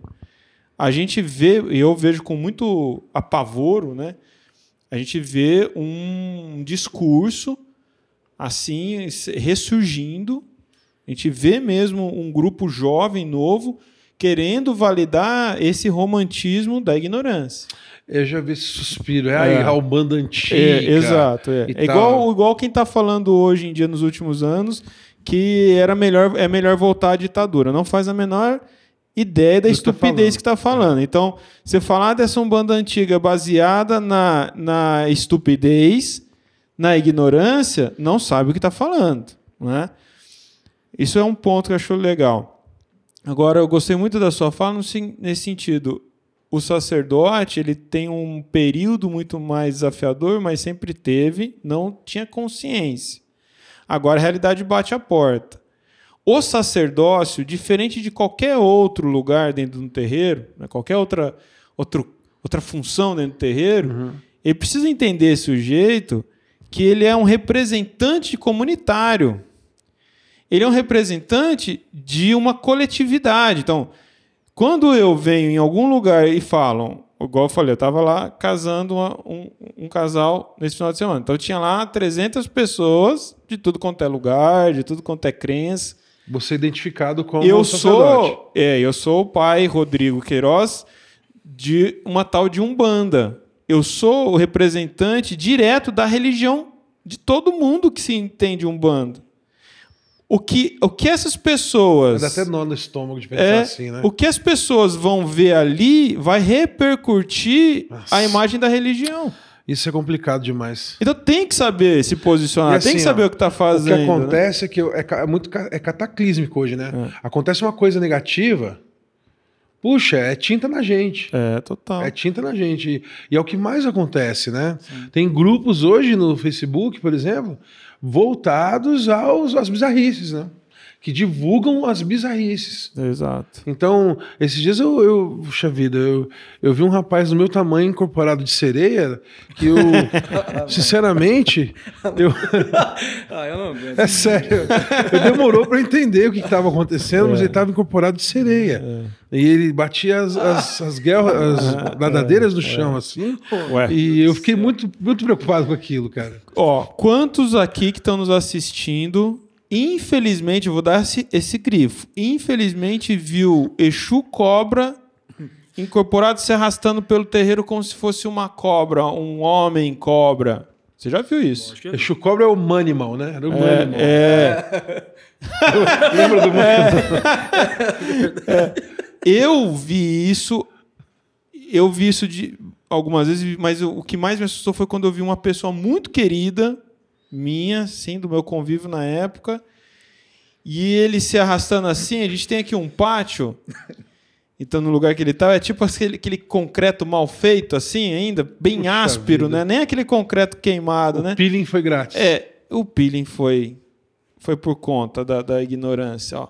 a gente vê, e eu vejo com muito apavoro, né? A gente vê um discurso assim ressurgindo. A gente vê mesmo um grupo jovem, novo, querendo validar esse romantismo da ignorância. Eu já vi esse suspiro. É É. a Umbanda antiga. É, exato. É, É igual, igual quem está falando hoje em dia, nos últimos anos, que era melhor, é melhor voltar à ditadura. Não faz a menor ideia da tá estupidez que está falando. Então, você falar dessa Umbanda antiga baseada na, na estupidez, na ignorância, não sabe o que está falando. Né? Isso é um ponto que eu acho legal. Agora, eu gostei muito da sua fala nesse sentido. O sacerdote ele tem um período muito mais desafiador, mas sempre teve, não tinha consciência. Agora a realidade bate a porta. O sacerdócio, diferente de qualquer outro lugar dentro de um terreiro, né, qualquer outra, outro, outra função dentro do terreiro, ele precisa entender esse sujeito que ele é um representante comunitário ele é um representante de uma coletividade. Então, quando eu venho em algum lugar e falam, igual eu falei, eu estava lá casando uma- um, um casal nesse final de semana. Então, tinha lá 300 pessoas de tudo quanto é lugar, de tudo quanto é crença. Você é identificado como eu sacerdote. sou, é, eu sou o pai Rodrigo Queiroz de uma tal de Umbanda. Eu sou o representante direto da religião de todo mundo que se entende Umbanda. O que, o que essas pessoas. Dá até nó no estômago de pensar É, assim, né? O que as pessoas vão ver ali vai repercutir Nossa. a imagem da religião. Isso é complicado demais. Então tem que saber se posicionar, assim, tem que saber ó, o que está O que fazendo. né? acontece é que é, é muito é cataclísmico hoje, né? Acontece uma coisa negativa, puxa, é tinta na gente. É, total. É tinta na gente. E, e é o que mais acontece, né? Tem grupos hoje no Facebook, por exemplo, voltados aos, às bizarrices, né? Que divulgam as bizarrices. Exato. Então, esses dias eu, eu puxa vida, eu, eu vi um rapaz do meu tamanho incorporado de sereia, que eu, sinceramente, eu, Ah, eu não aguento. é sério, eu demorou para entender o que estava acontecendo, mas ele estava incorporado de sereia. E ele batia as, as, as, guerras, as nadadeiras no chão, assim, Ué. e eu fiquei muito, muito preocupado com aquilo, cara. Ó, quantos aqui que estão nos assistindo, infelizmente, eu vou dar esse, esse grifo, infelizmente viu Exu Cobra incorporado se arrastando pelo terreiro como se fosse uma cobra, um homem cobra. Você já viu isso? Exu Cobra é o Manimal, né? Era o Manimal. É, Lembra do Manimal? eu vi isso, eu vi isso de algumas vezes, mas o que mais me assustou foi quando eu vi uma pessoa muito querida, minha, sim, do meu convívio na época, e ele se arrastando assim. A gente tem aqui um pátio, então no lugar que ele estava, é tipo aquele, aquele concreto mal feito, assim, ainda, bem Puxa áspero, vida. né? Nem aquele concreto queimado, né? O peeling foi grátis. É, o peeling foi, foi por conta da, da ignorância. Ó.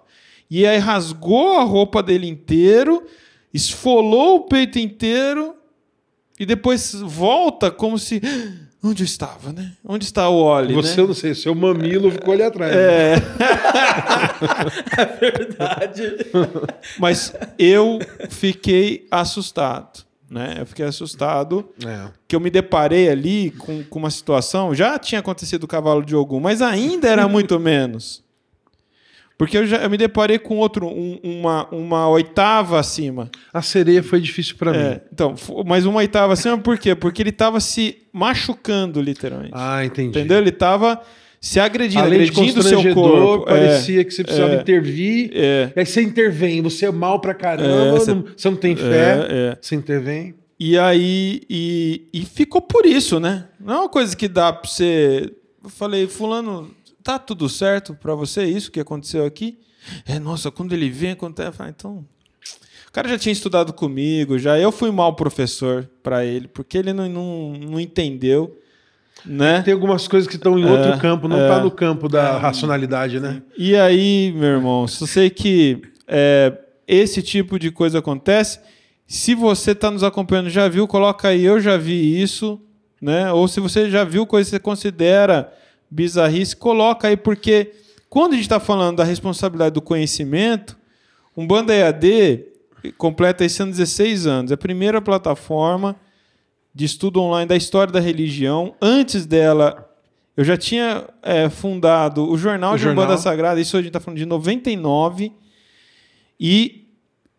E aí rasgou a roupa dele inteiro, esfolou o peito inteiro e depois volta como se. Onde eu estava, né? Onde está o óleo? Você, né? eu não sei, seu mamilo ficou ali atrás. né? É, Verdade. mas eu fiquei assustado. Né? Eu fiquei assustado É. que eu me deparei ali com, com uma situação. Já tinha acontecido o cavalo de Ogum, mas ainda era muito menos. Porque eu, já, eu me deparei com outro, um- uma, uma oitava acima. A sereia foi difícil mim. É, então, f- mas uma oitava acima por quê? Porque ele estava se machucando, literalmente. Ah, entendi. Entendeu? Ele estava se agredindo, Além agredindo o seu corpo. parecia que você precisava é. intervir. É. Aí você intervém, você é mal pra caramba, É, você- não- você não tem fé, É, é. você intervém. E aí, e, e ficou por isso, né? Não é uma coisa que dá pra você. Eu falei, Fulano, tá tudo certo pra você isso que aconteceu aqui? É, nossa, quando ele vem, acontece. Eu falei, então. O cara já tinha estudado comigo, já. Eu fui mau professor pra ele, porque ele não, não, não entendeu, né? Tem algumas coisas que estão em É, outro campo, não é. tá no campo da racionalidade, né? E aí, meu irmão, só sei que é, esse tipo de coisa acontece. Se você está nos acompanhando, já viu, coloca aí, eu já vi isso, né? Ou se você já viu coisa que você considera bizarrice, coloca aí, porque quando a gente está falando da responsabilidade do conhecimento, um Banda EAD completa esse ano 16 anos. É a primeira plataforma de estudo online da história da religião. Antes dela, eu já tinha é, fundado o Jornal O de jornal. Umbanda Sagrada, isso a gente está falando de 99. E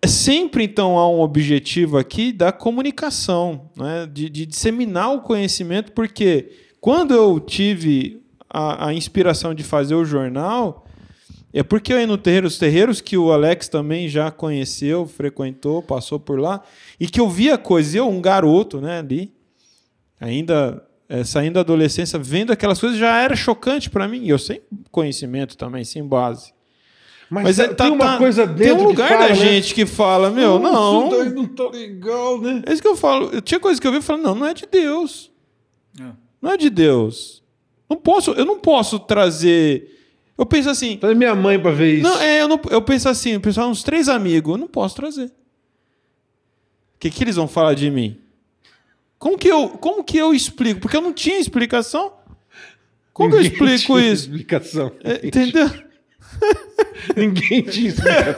sempre, então, há um objetivo aqui da comunicação, né? de, de disseminar o conhecimento, porque quando eu tive a, a inspiração de fazer o jornal, é porque eu ia no terreiro, os terreiros que o Alex também já conheceu, frequentou, passou por lá, e que eu via coisas, eu, um garoto, né, ali, ainda é, saindo da adolescência, vendo aquelas coisas, já era chocante para mim, e eu sem conhecimento também, sem base. Mas, Mas é, é, tem tá- uma tá- coisa tem dentro um lugar que fala, da né? gente que fala, meu, não, Isso daí não tá legal, né? é isso que eu falo. Eu tinha coisa que eu vi e falei, não, não é de Deus. É. Não é de Deus. Não posso, eu não posso trazer. Eu penso assim. Traz minha mãe pra ver isso. Não, é, eu, não, eu penso assim, o pessoal, uns três amigos, eu não posso trazer. O que, que eles vão falar de mim? Como que, eu, como que eu explico? Porque eu não tinha explicação. Como que eu Ninguém explico tinha isso? Explicação. É, entendeu? Ninguém explicação.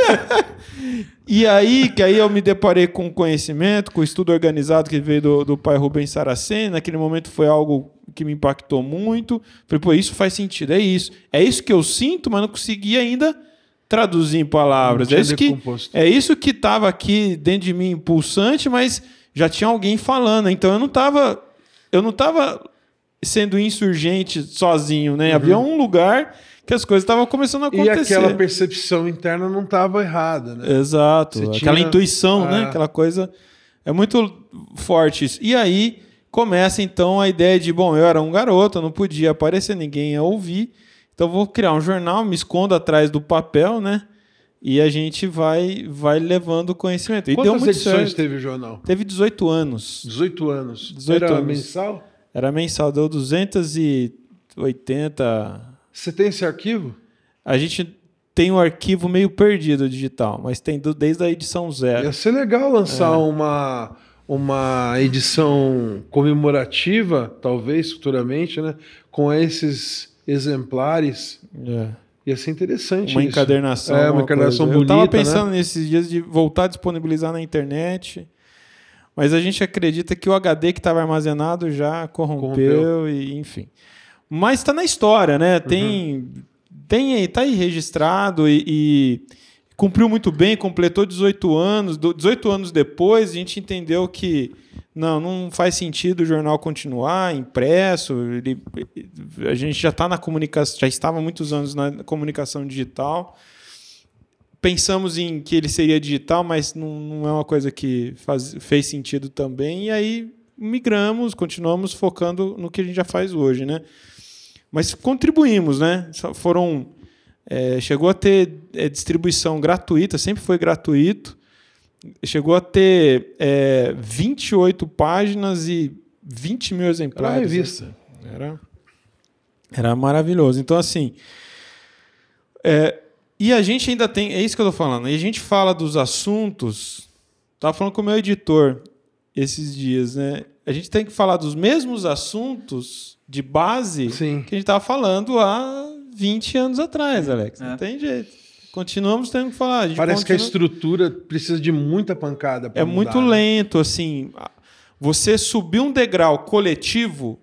E aí, que aí eu me deparei com conhecimento, com o estudo organizado que veio do, do pai Rubens Saraceni. Naquele momento foi algo que me impactou muito. Falei, pô, isso faz sentido, é isso. É isso que eu sinto, mas não consegui ainda traduzir em palavras. É tinha isso que é isso que estava aqui dentro de mim pulsante, mas já tinha alguém falando. Então eu não estava eu não estava sendo insurgente sozinho, né? Havia um lugar que as coisas estavam começando a Uhum. E acontecer. aquela percepção interna não estava errada, né? Exato. Você Aquela tinha- intuição, né? É. Aquela coisa. É muito forte isso. E aí começa então a ideia de, bom, eu era um garoto, eu não podia aparecer, ninguém ia ouvir. Então vou criar um jornal, me escondo atrás do papel, né? E a gente vai vai levando conhecimento. E deu Quantas edições certo. teve o jornal? Teve 18 anos. 18 anos. 18 Era anos. mensal? Era mensal, deu 280. Você tem esse arquivo? A gente tem um arquivo meio perdido digital, mas tem do- desde a edição zero. Ia ser legal lançar É. uma, uma edição comemorativa, talvez futuramente, né? Com esses exemplares. É. Ia ser interessante Uma isso. encadernação. É, uma alguma encadernação coisa. bonita, Eu tava pensando né? nesses dias de voltar a disponibilizar na internet, mas a gente acredita que o HD que estava armazenado já corrompeu, Corrompeu. e enfim. Mas está na história, né? Uhum. Tem, tem aí, tá aí registrado e, e cumpriu muito bem, completou 18 anos. Do- 18 anos depois, a gente entendeu que não, não faz sentido o jornal continuar impresso. Ele, a gente já está na comunicação, já estava há muitos anos na comunicação digital. Pensamos em que ele seria digital, mas não, não é uma coisa que faz, fez sentido também. E aí migramos, continuamos focando no que a gente já faz hoje, né? Mas contribuímos, né? Foram é, chegou a ter é, distribuição gratuita, sempre foi gratuito. Chegou a ter é, 28 páginas e 20 mil Era exemplares. uma revista. Era, era maravilhoso. Então, assim. é, e a gente ainda tem. É isso que eu tô falando. E a gente fala dos assuntos. Tava falando com o meu editor esses dias, né? A gente tem que falar dos mesmos assuntos de base Sim. que a gente tava falando há 20 anos atrás, Alex. Não É. tem jeito. Continuamos tendo que falar. Parece que a continua- estrutura precisa de muita pancada. pra é mudar, muito né? lento, assim. Você subir um degrau coletivo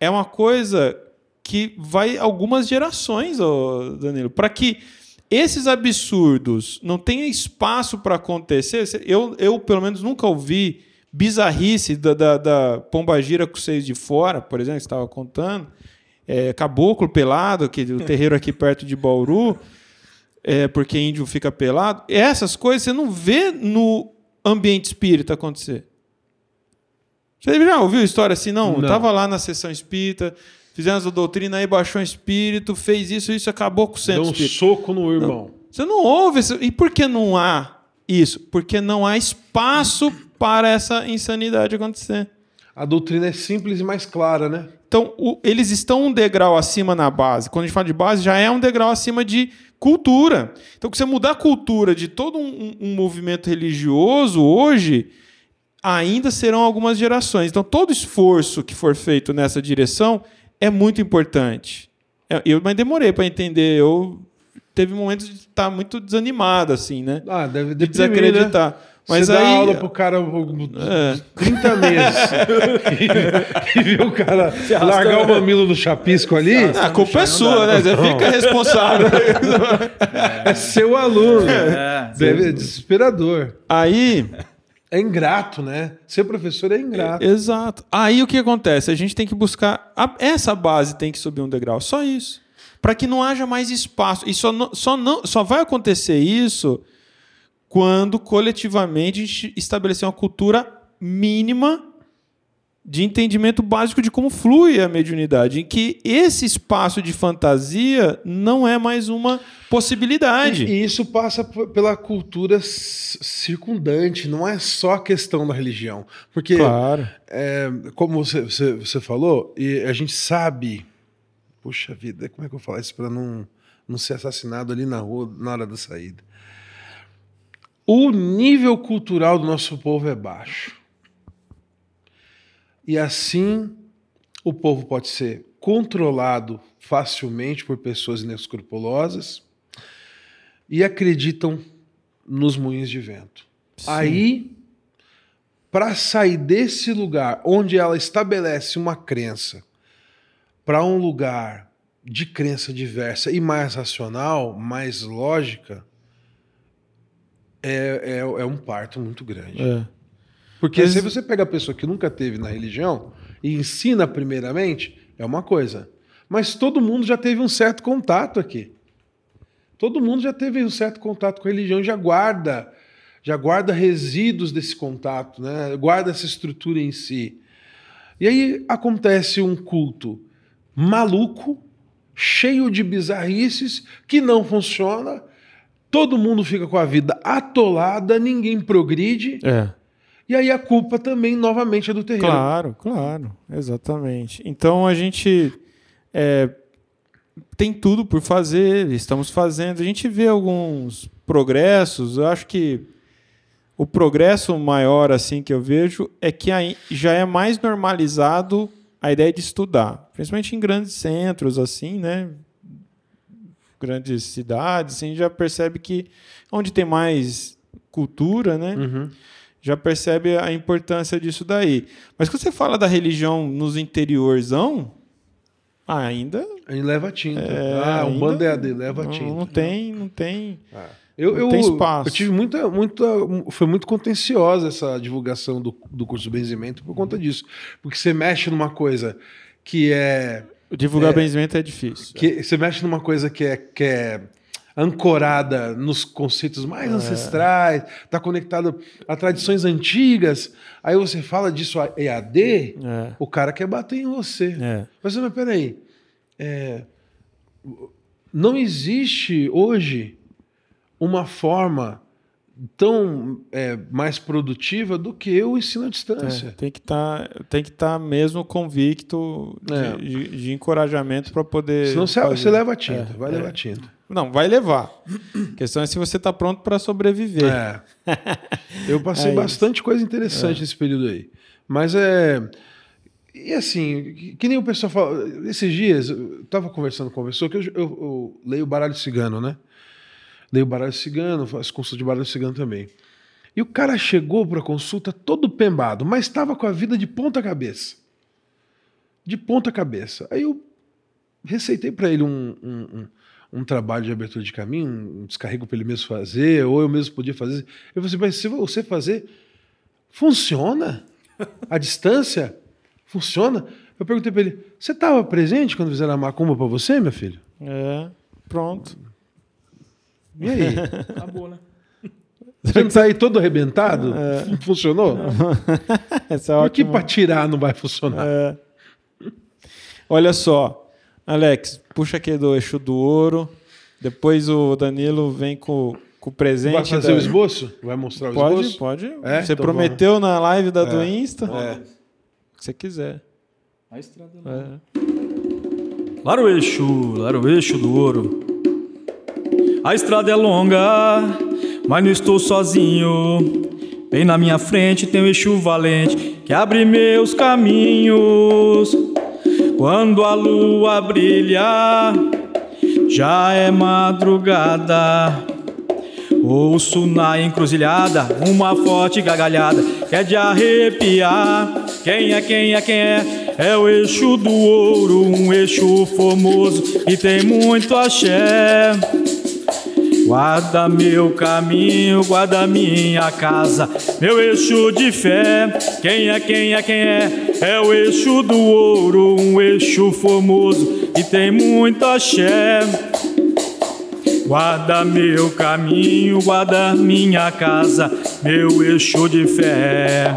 é uma coisa que vai algumas gerações, ô Danilo, para que esses absurdos não tenham espaço para acontecer. Eu, eu, pelo menos, nunca ouvi bizarrice da, da, da pombagira com seios de fora, por exemplo, que você estava contando. É, caboclo pelado, que o terreiro aqui perto de Bauru, é, porque índio fica pelado. Essas coisas você não vê no ambiente espírita acontecer. Você já ouviu história assim? Não, Não. tava lá na sessão espírita, fizemos a doutrina aí, baixou um espírito, fez isso, isso, acabou com o centro Dá um espírita. soco no irmão. Você não ouve. isso. E por que não há isso? Porque não há espaço para essa insanidade acontecer. A doutrina é simples e mais clara, né? Então, o- eles estão um degrau acima na base. Quando a gente fala de base, já é um degrau acima de cultura. Então, se você mudar a cultura de todo um, um- movimento religioso hoje, ainda serão algumas gerações. Então, todo esforço que for feito nessa direção é muito importante. É, Eu, mas demorei para entender. Eu teve momentos de estar muito desanimado, assim, né? Ah, deve De deprimir, desacreditar. Né? Mas Você aí. dá aula pro cara por É. 30 meses e, e viu o cara largar o mamilo no chapisco ali, Ah, a culpa é sua, né? Você fica responsável. é seu aluno. É. Deve, é desesperador. Aí, É ingrato, né? Ser professor é ingrato. exato. Aí o que acontece? A gente tem que buscar. a- essa base tem que subir um degrau. Só isso. Para que não haja mais espaço. E só, não- só, não, só vai acontecer isso quando coletivamente a gente estabelecer uma cultura mínima de entendimento básico de como flui a mediunidade, em que esse espaço de fantasia não é mais uma possibilidade. E isso passa pela cultura circundante, não é só a questão da religião. Porque, Claro. é, como você, você, você falou, e a gente sabe. Puxa vida, como é que eu falo isso para não, não ser assassinado ali na rua na hora da saída? O nível cultural do nosso povo é baixo. E assim o povo pode ser controlado facilmente por pessoas inescrupulosas e acreditam nos moinhos de vento. Aí, para sair desse lugar onde ela estabelece uma crença para um lugar de crença diversa e mais racional, mais lógica, é, é, é um parto muito grande. É. Porque Mas- se você pega a pessoa que nunca teve na religião e ensina primeiramente, é uma coisa. Mas todo mundo já teve um certo contato aqui. Todo mundo já teve um certo contato com a religião, já guarda, já guarda resíduos desse contato, né? Guarda essa estrutura em si. E aí acontece um culto maluco, cheio de bizarrices, que não funciona. Todo mundo fica com a vida atolada, ninguém progride. É. E aí a culpa também, novamente, é do terreiro. Claro, claro, exatamente. Então a gente é, tem tudo por fazer, estamos fazendo. A gente vê alguns progressos. Eu acho que o progresso maior assim que eu vejo é que já é mais normalizado a ideia de estudar, principalmente em grandes centros assim, né? Grandes cidades, assim, já percebe que onde tem mais cultura, né? Uhum. já percebe a importância disso daí. Mas quando você fala da religião nos interiorzão, ainda Aí leva tinta. É, ah, o bando EAD leva não, tinta. não tem, não tem. Eu, não eu, tem espaço. eu tive muita, muita. Foi muito contenciosa essa divulgação do, do curso de benzimento por conta disso. Porque você mexe numa coisa que é. Divulgar benzimento é difícil. Que, você mexe numa coisa que é, que é ancorada nos conceitos mais ancestrais, está conectada a tradições antigas. Aí você fala disso a EAD, É. o cara quer bater em você. É. Mas, mas peraí. É, não existe hoje uma forma tão é, mais produtiva do que o ensino à É, distância. tem que estar tem que tá mesmo convicto de, É. de- de encorajamento para poder. Senão você, você leva tinta, É, vai é. levar tinta. Não, vai levar. A questão é se você está pronto para sobreviver. É. Eu passei É bastante coisa interessante nesse período aí. Mas é. E assim, que, nem o pessoal fala. Esses dias, eu tava conversando com uma pessoa que eu, eu- eu leio baralho cigano, né? Leio baralho cigano, faço consulta de baralho cigano também. E o cara chegou para consulta todo pembado, mas estava com a vida de ponta cabeça. De ponta cabeça. Aí eu receitei para ele um, um, um- um trabalho de abertura de caminho, um descarrego para ele mesmo fazer, ou eu mesmo podia fazer. Eu falei assim, mas se você fazer, funciona? A distância? Funciona? Eu perguntei para ele, você estava presente quando fizeram a macumba para você, meu filho? É, pronto. E aí? Acabou, né? Você não está aí todo arrebentado? Funcionou? Essa é Por que para tirar não vai funcionar? É. Olha só, Alex, puxa aqui do eixo do ouro. Depois o Danilo vem com, com o presente. vai fazer da- o esboço? Vai mostrar o Pode, esboço? pode. É? Você Então prometeu na live da do É. Insta. É. O que você quiser. A estrada lá. É. Lá o eixo, lá o eixo do ouro. A estrada é longa, mas não estou sozinho. Bem na minha frente tem o eixo valente que abre meus caminhos. Quando a lua brilha, já é madrugada. Ouço na encruzilhada uma forte gargalhada que é de arrepiar. Quem é, quem é, quem é? É o eixo do ouro, um eixo formoso e tem muito axé. Guarda meu caminho, guarda minha casa, meu eixo de fé. Quem é, quem é, quem é? É o eixo do ouro, um eixo formoso e tem muito axé. Guarda meu caminho, guarda minha casa, meu eixo de fé.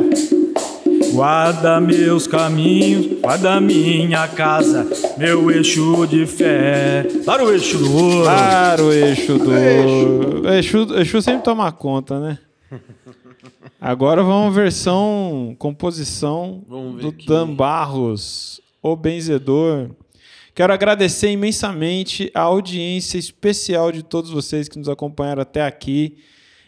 Guarda meus caminhos, guarda minha casa, meu eixo de fé. Para o eixo do ouro. Claro, o eixo do ouro. Eixo, eixo sempre toma conta, né? Agora vamos versão composição Vamos do aqui. Dan Barros, o benzedor. Quero agradecer imensamente a audiência especial de todos vocês que nos acompanharam até aqui.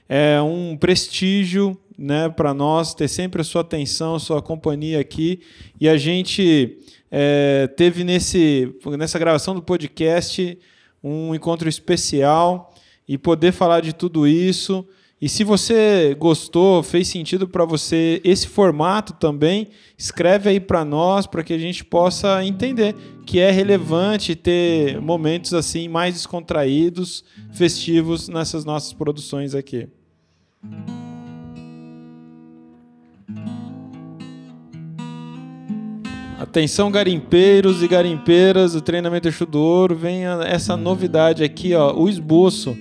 É um prestígio né, para nós ter sempre a sua atenção, a sua companhia aqui. E a gente é, teve nesse, nessa gravação do podcast um encontro especial e poder falar de tudo isso. E se você gostou, fez sentido para você esse formato também, escreve aí para nós para que a gente possa entender que é relevante ter momentos assim mais descontraídos, festivos nessas nossas produções aqui. Atenção garimpeiros e garimpeiras do treinamento Eixo do Ouro, vem essa novidade aqui, ó, o esboço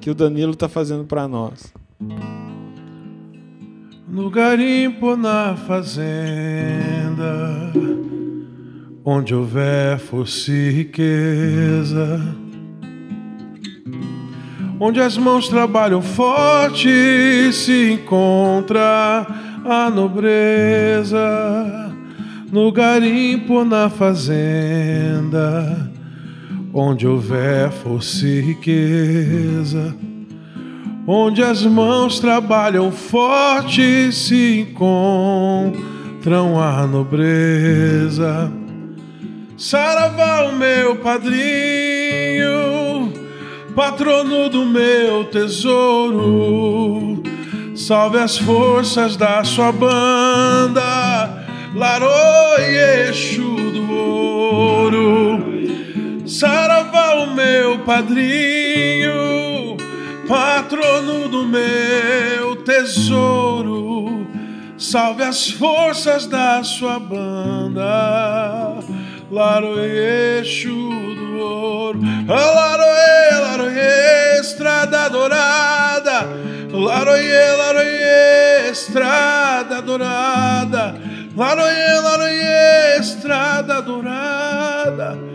que o Danilo tá fazendo para nós. No garimpo, na fazenda, onde houver força e riqueza, onde as mãos trabalham forte, se encontra a nobreza. No garimpo, na fazenda, onde houver força e riqueza. Onde as mãos trabalham forte se encontram a nobreza. Saravá, o meu padrinho, patrono do meu tesouro. Salve as forças da sua banda, Laroi Exu do ouro. Saravá, o meu padrinho, patrono do meu tesouro. Salve as forças da sua banda, Laroê, Exu do ouro. Laroê, Laroê, estrada dourada. Laroê, Laroê, estrada dourada. Laroê, Laroê, estrada dourada.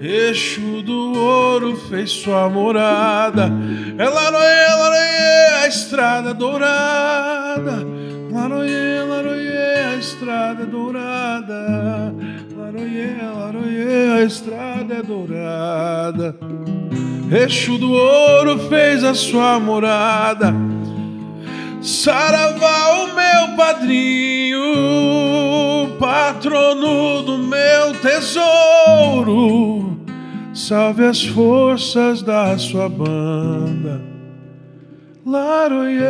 Exu do ouro fez sua morada. É Laroê, Laroê, a estrada dourada. Laroê, Laroê, a estrada dourada. Laroê, Laroê, a estrada dourada. Exu do ouro fez a sua morada. Saravá, o meu padrinho, patrono do meu tesouro. Salve as forças da sua banda. Laroie,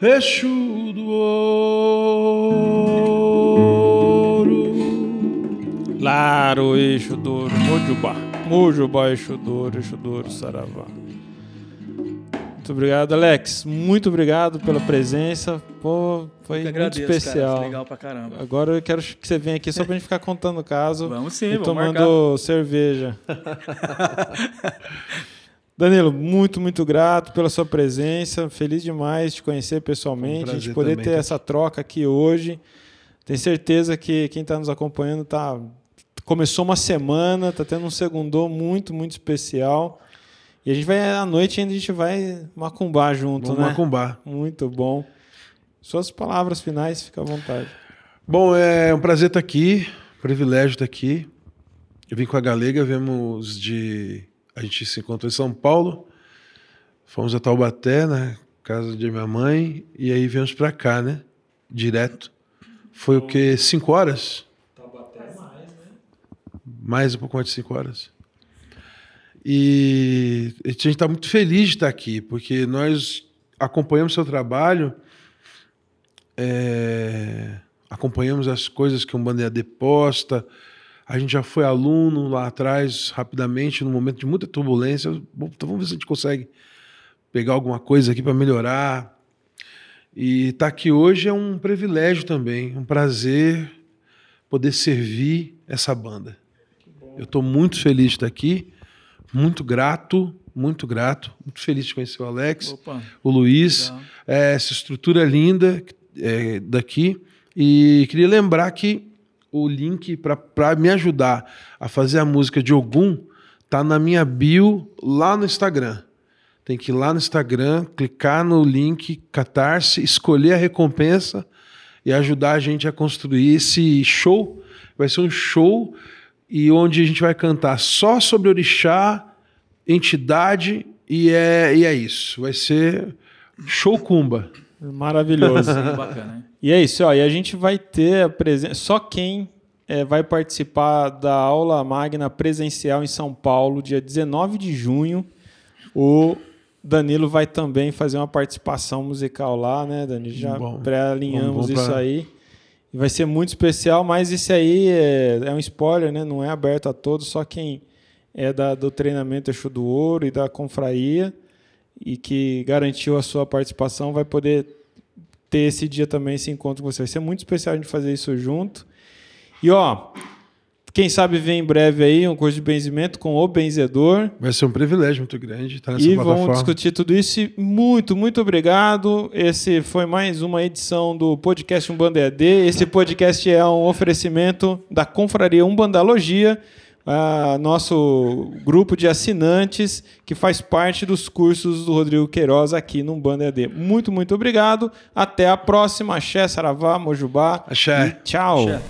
Exu do ouro. Laro, eixo douro, Mojubá. Mojubá, eixo douro, eixo douro, saravá. Muito obrigado, Alex. Muito obrigado pela presença. Pô, foi Eu que muito agradeço, especial. Cara, foi legal pra caramba. Agora eu quero que você venha aqui só pra gente ficar contando o caso Vamos sim, e vamos tomando cerveja. Danilo, muito, muito grato pela sua presença. Feliz demais de te conhecer pessoalmente, um de prazer poder também, ter cara. essa troca aqui hoje. Tenho certeza que quem está nos acompanhando tá começou uma semana, tá tendo um segundô muito, muito especial. E a gente vai à noite ainda a gente vai macumbar junto, Vamos né? macumbar. Muito bom. Suas palavras finais, fica à vontade. Bom, é um prazer estar aqui, privilégio estar aqui. Eu vim com a Galega, viemos de. A gente se encontrou em São Paulo, fomos a Taubaté, na casa de minha mãe, e aí viemos para cá, né? Direto. Foi o quê? Cinco horas? Mais um pouco mais de cinco horas. E a gente está muito feliz de estar aqui, porque nós acompanhamos seu trabalho, é, acompanhamos as coisas que o Bandeira posta. A gente já foi aluno lá atrás, rapidamente, num momento de muita turbulência. Bom, Então vamos ver se a gente consegue pegar alguma coisa aqui para melhorar. E estar aqui hoje é um privilégio também, um prazer poder servir essa banda. Eu estou muito feliz de estar aqui, muito grato, muito grato, muito feliz de conhecer o Alex, Opa, o Luiz, é, essa estrutura linda é, daqui. E queria lembrar que o link para me ajudar a fazer a música de Ogum tá na minha bio lá no Instagram. Tem que ir lá no Instagram, clicar no link Catarse, escolher a recompensa e ajudar a gente a construir esse show. Vai ser um show e onde a gente vai cantar só sobre orixá, entidade e é, e é isso. Vai ser show cumba. Maravilhoso. Bacana, hein? E é isso, ó, e a gente vai ter a presença. Só quem é, vai participar da aula magna presencial em São Paulo, dia 19 de junho. O Danilo vai também fazer uma participação musical lá, né, Dani? Já pré-alinhamos isso pra- aí. E vai ser muito especial, mas isso aí é, é um spoiler, né? Não é aberto a todos, só quem é da, do treinamento Exu do Ouro e da confraria e que garantiu a sua participação vai poder ter esse dia também, esse encontro com você. Vai ser muito especial a gente fazer isso junto. E ó, quem sabe vem em breve aí um curso de benzimento com o benzedor. Vai ser um privilégio muito grande estar nessa E plataforma. vamos discutir tudo isso. E muito, muito obrigado. Esse foi mais uma edição do podcast Umbanda EAD. Esse podcast é um oferecimento da Confraria Umbandalogia, ah, nosso grupo de assinantes que faz parte dos cursos do Rodrigo Queiroz aqui no Umbanda EAD. Muito, muito obrigado. Até a próxima. Axé, Saravá, Mojubá. Axé. E tchau. Axé.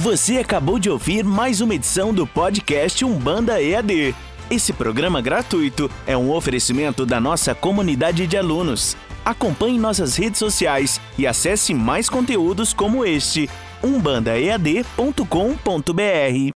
Você acabou de ouvir mais uma edição do podcast Umbanda EAD. Esse programa gratuito é um oferecimento da nossa comunidade de alunos. Acompanhe nossas redes sociais e acesse mais conteúdos como este umbandaead.com.br.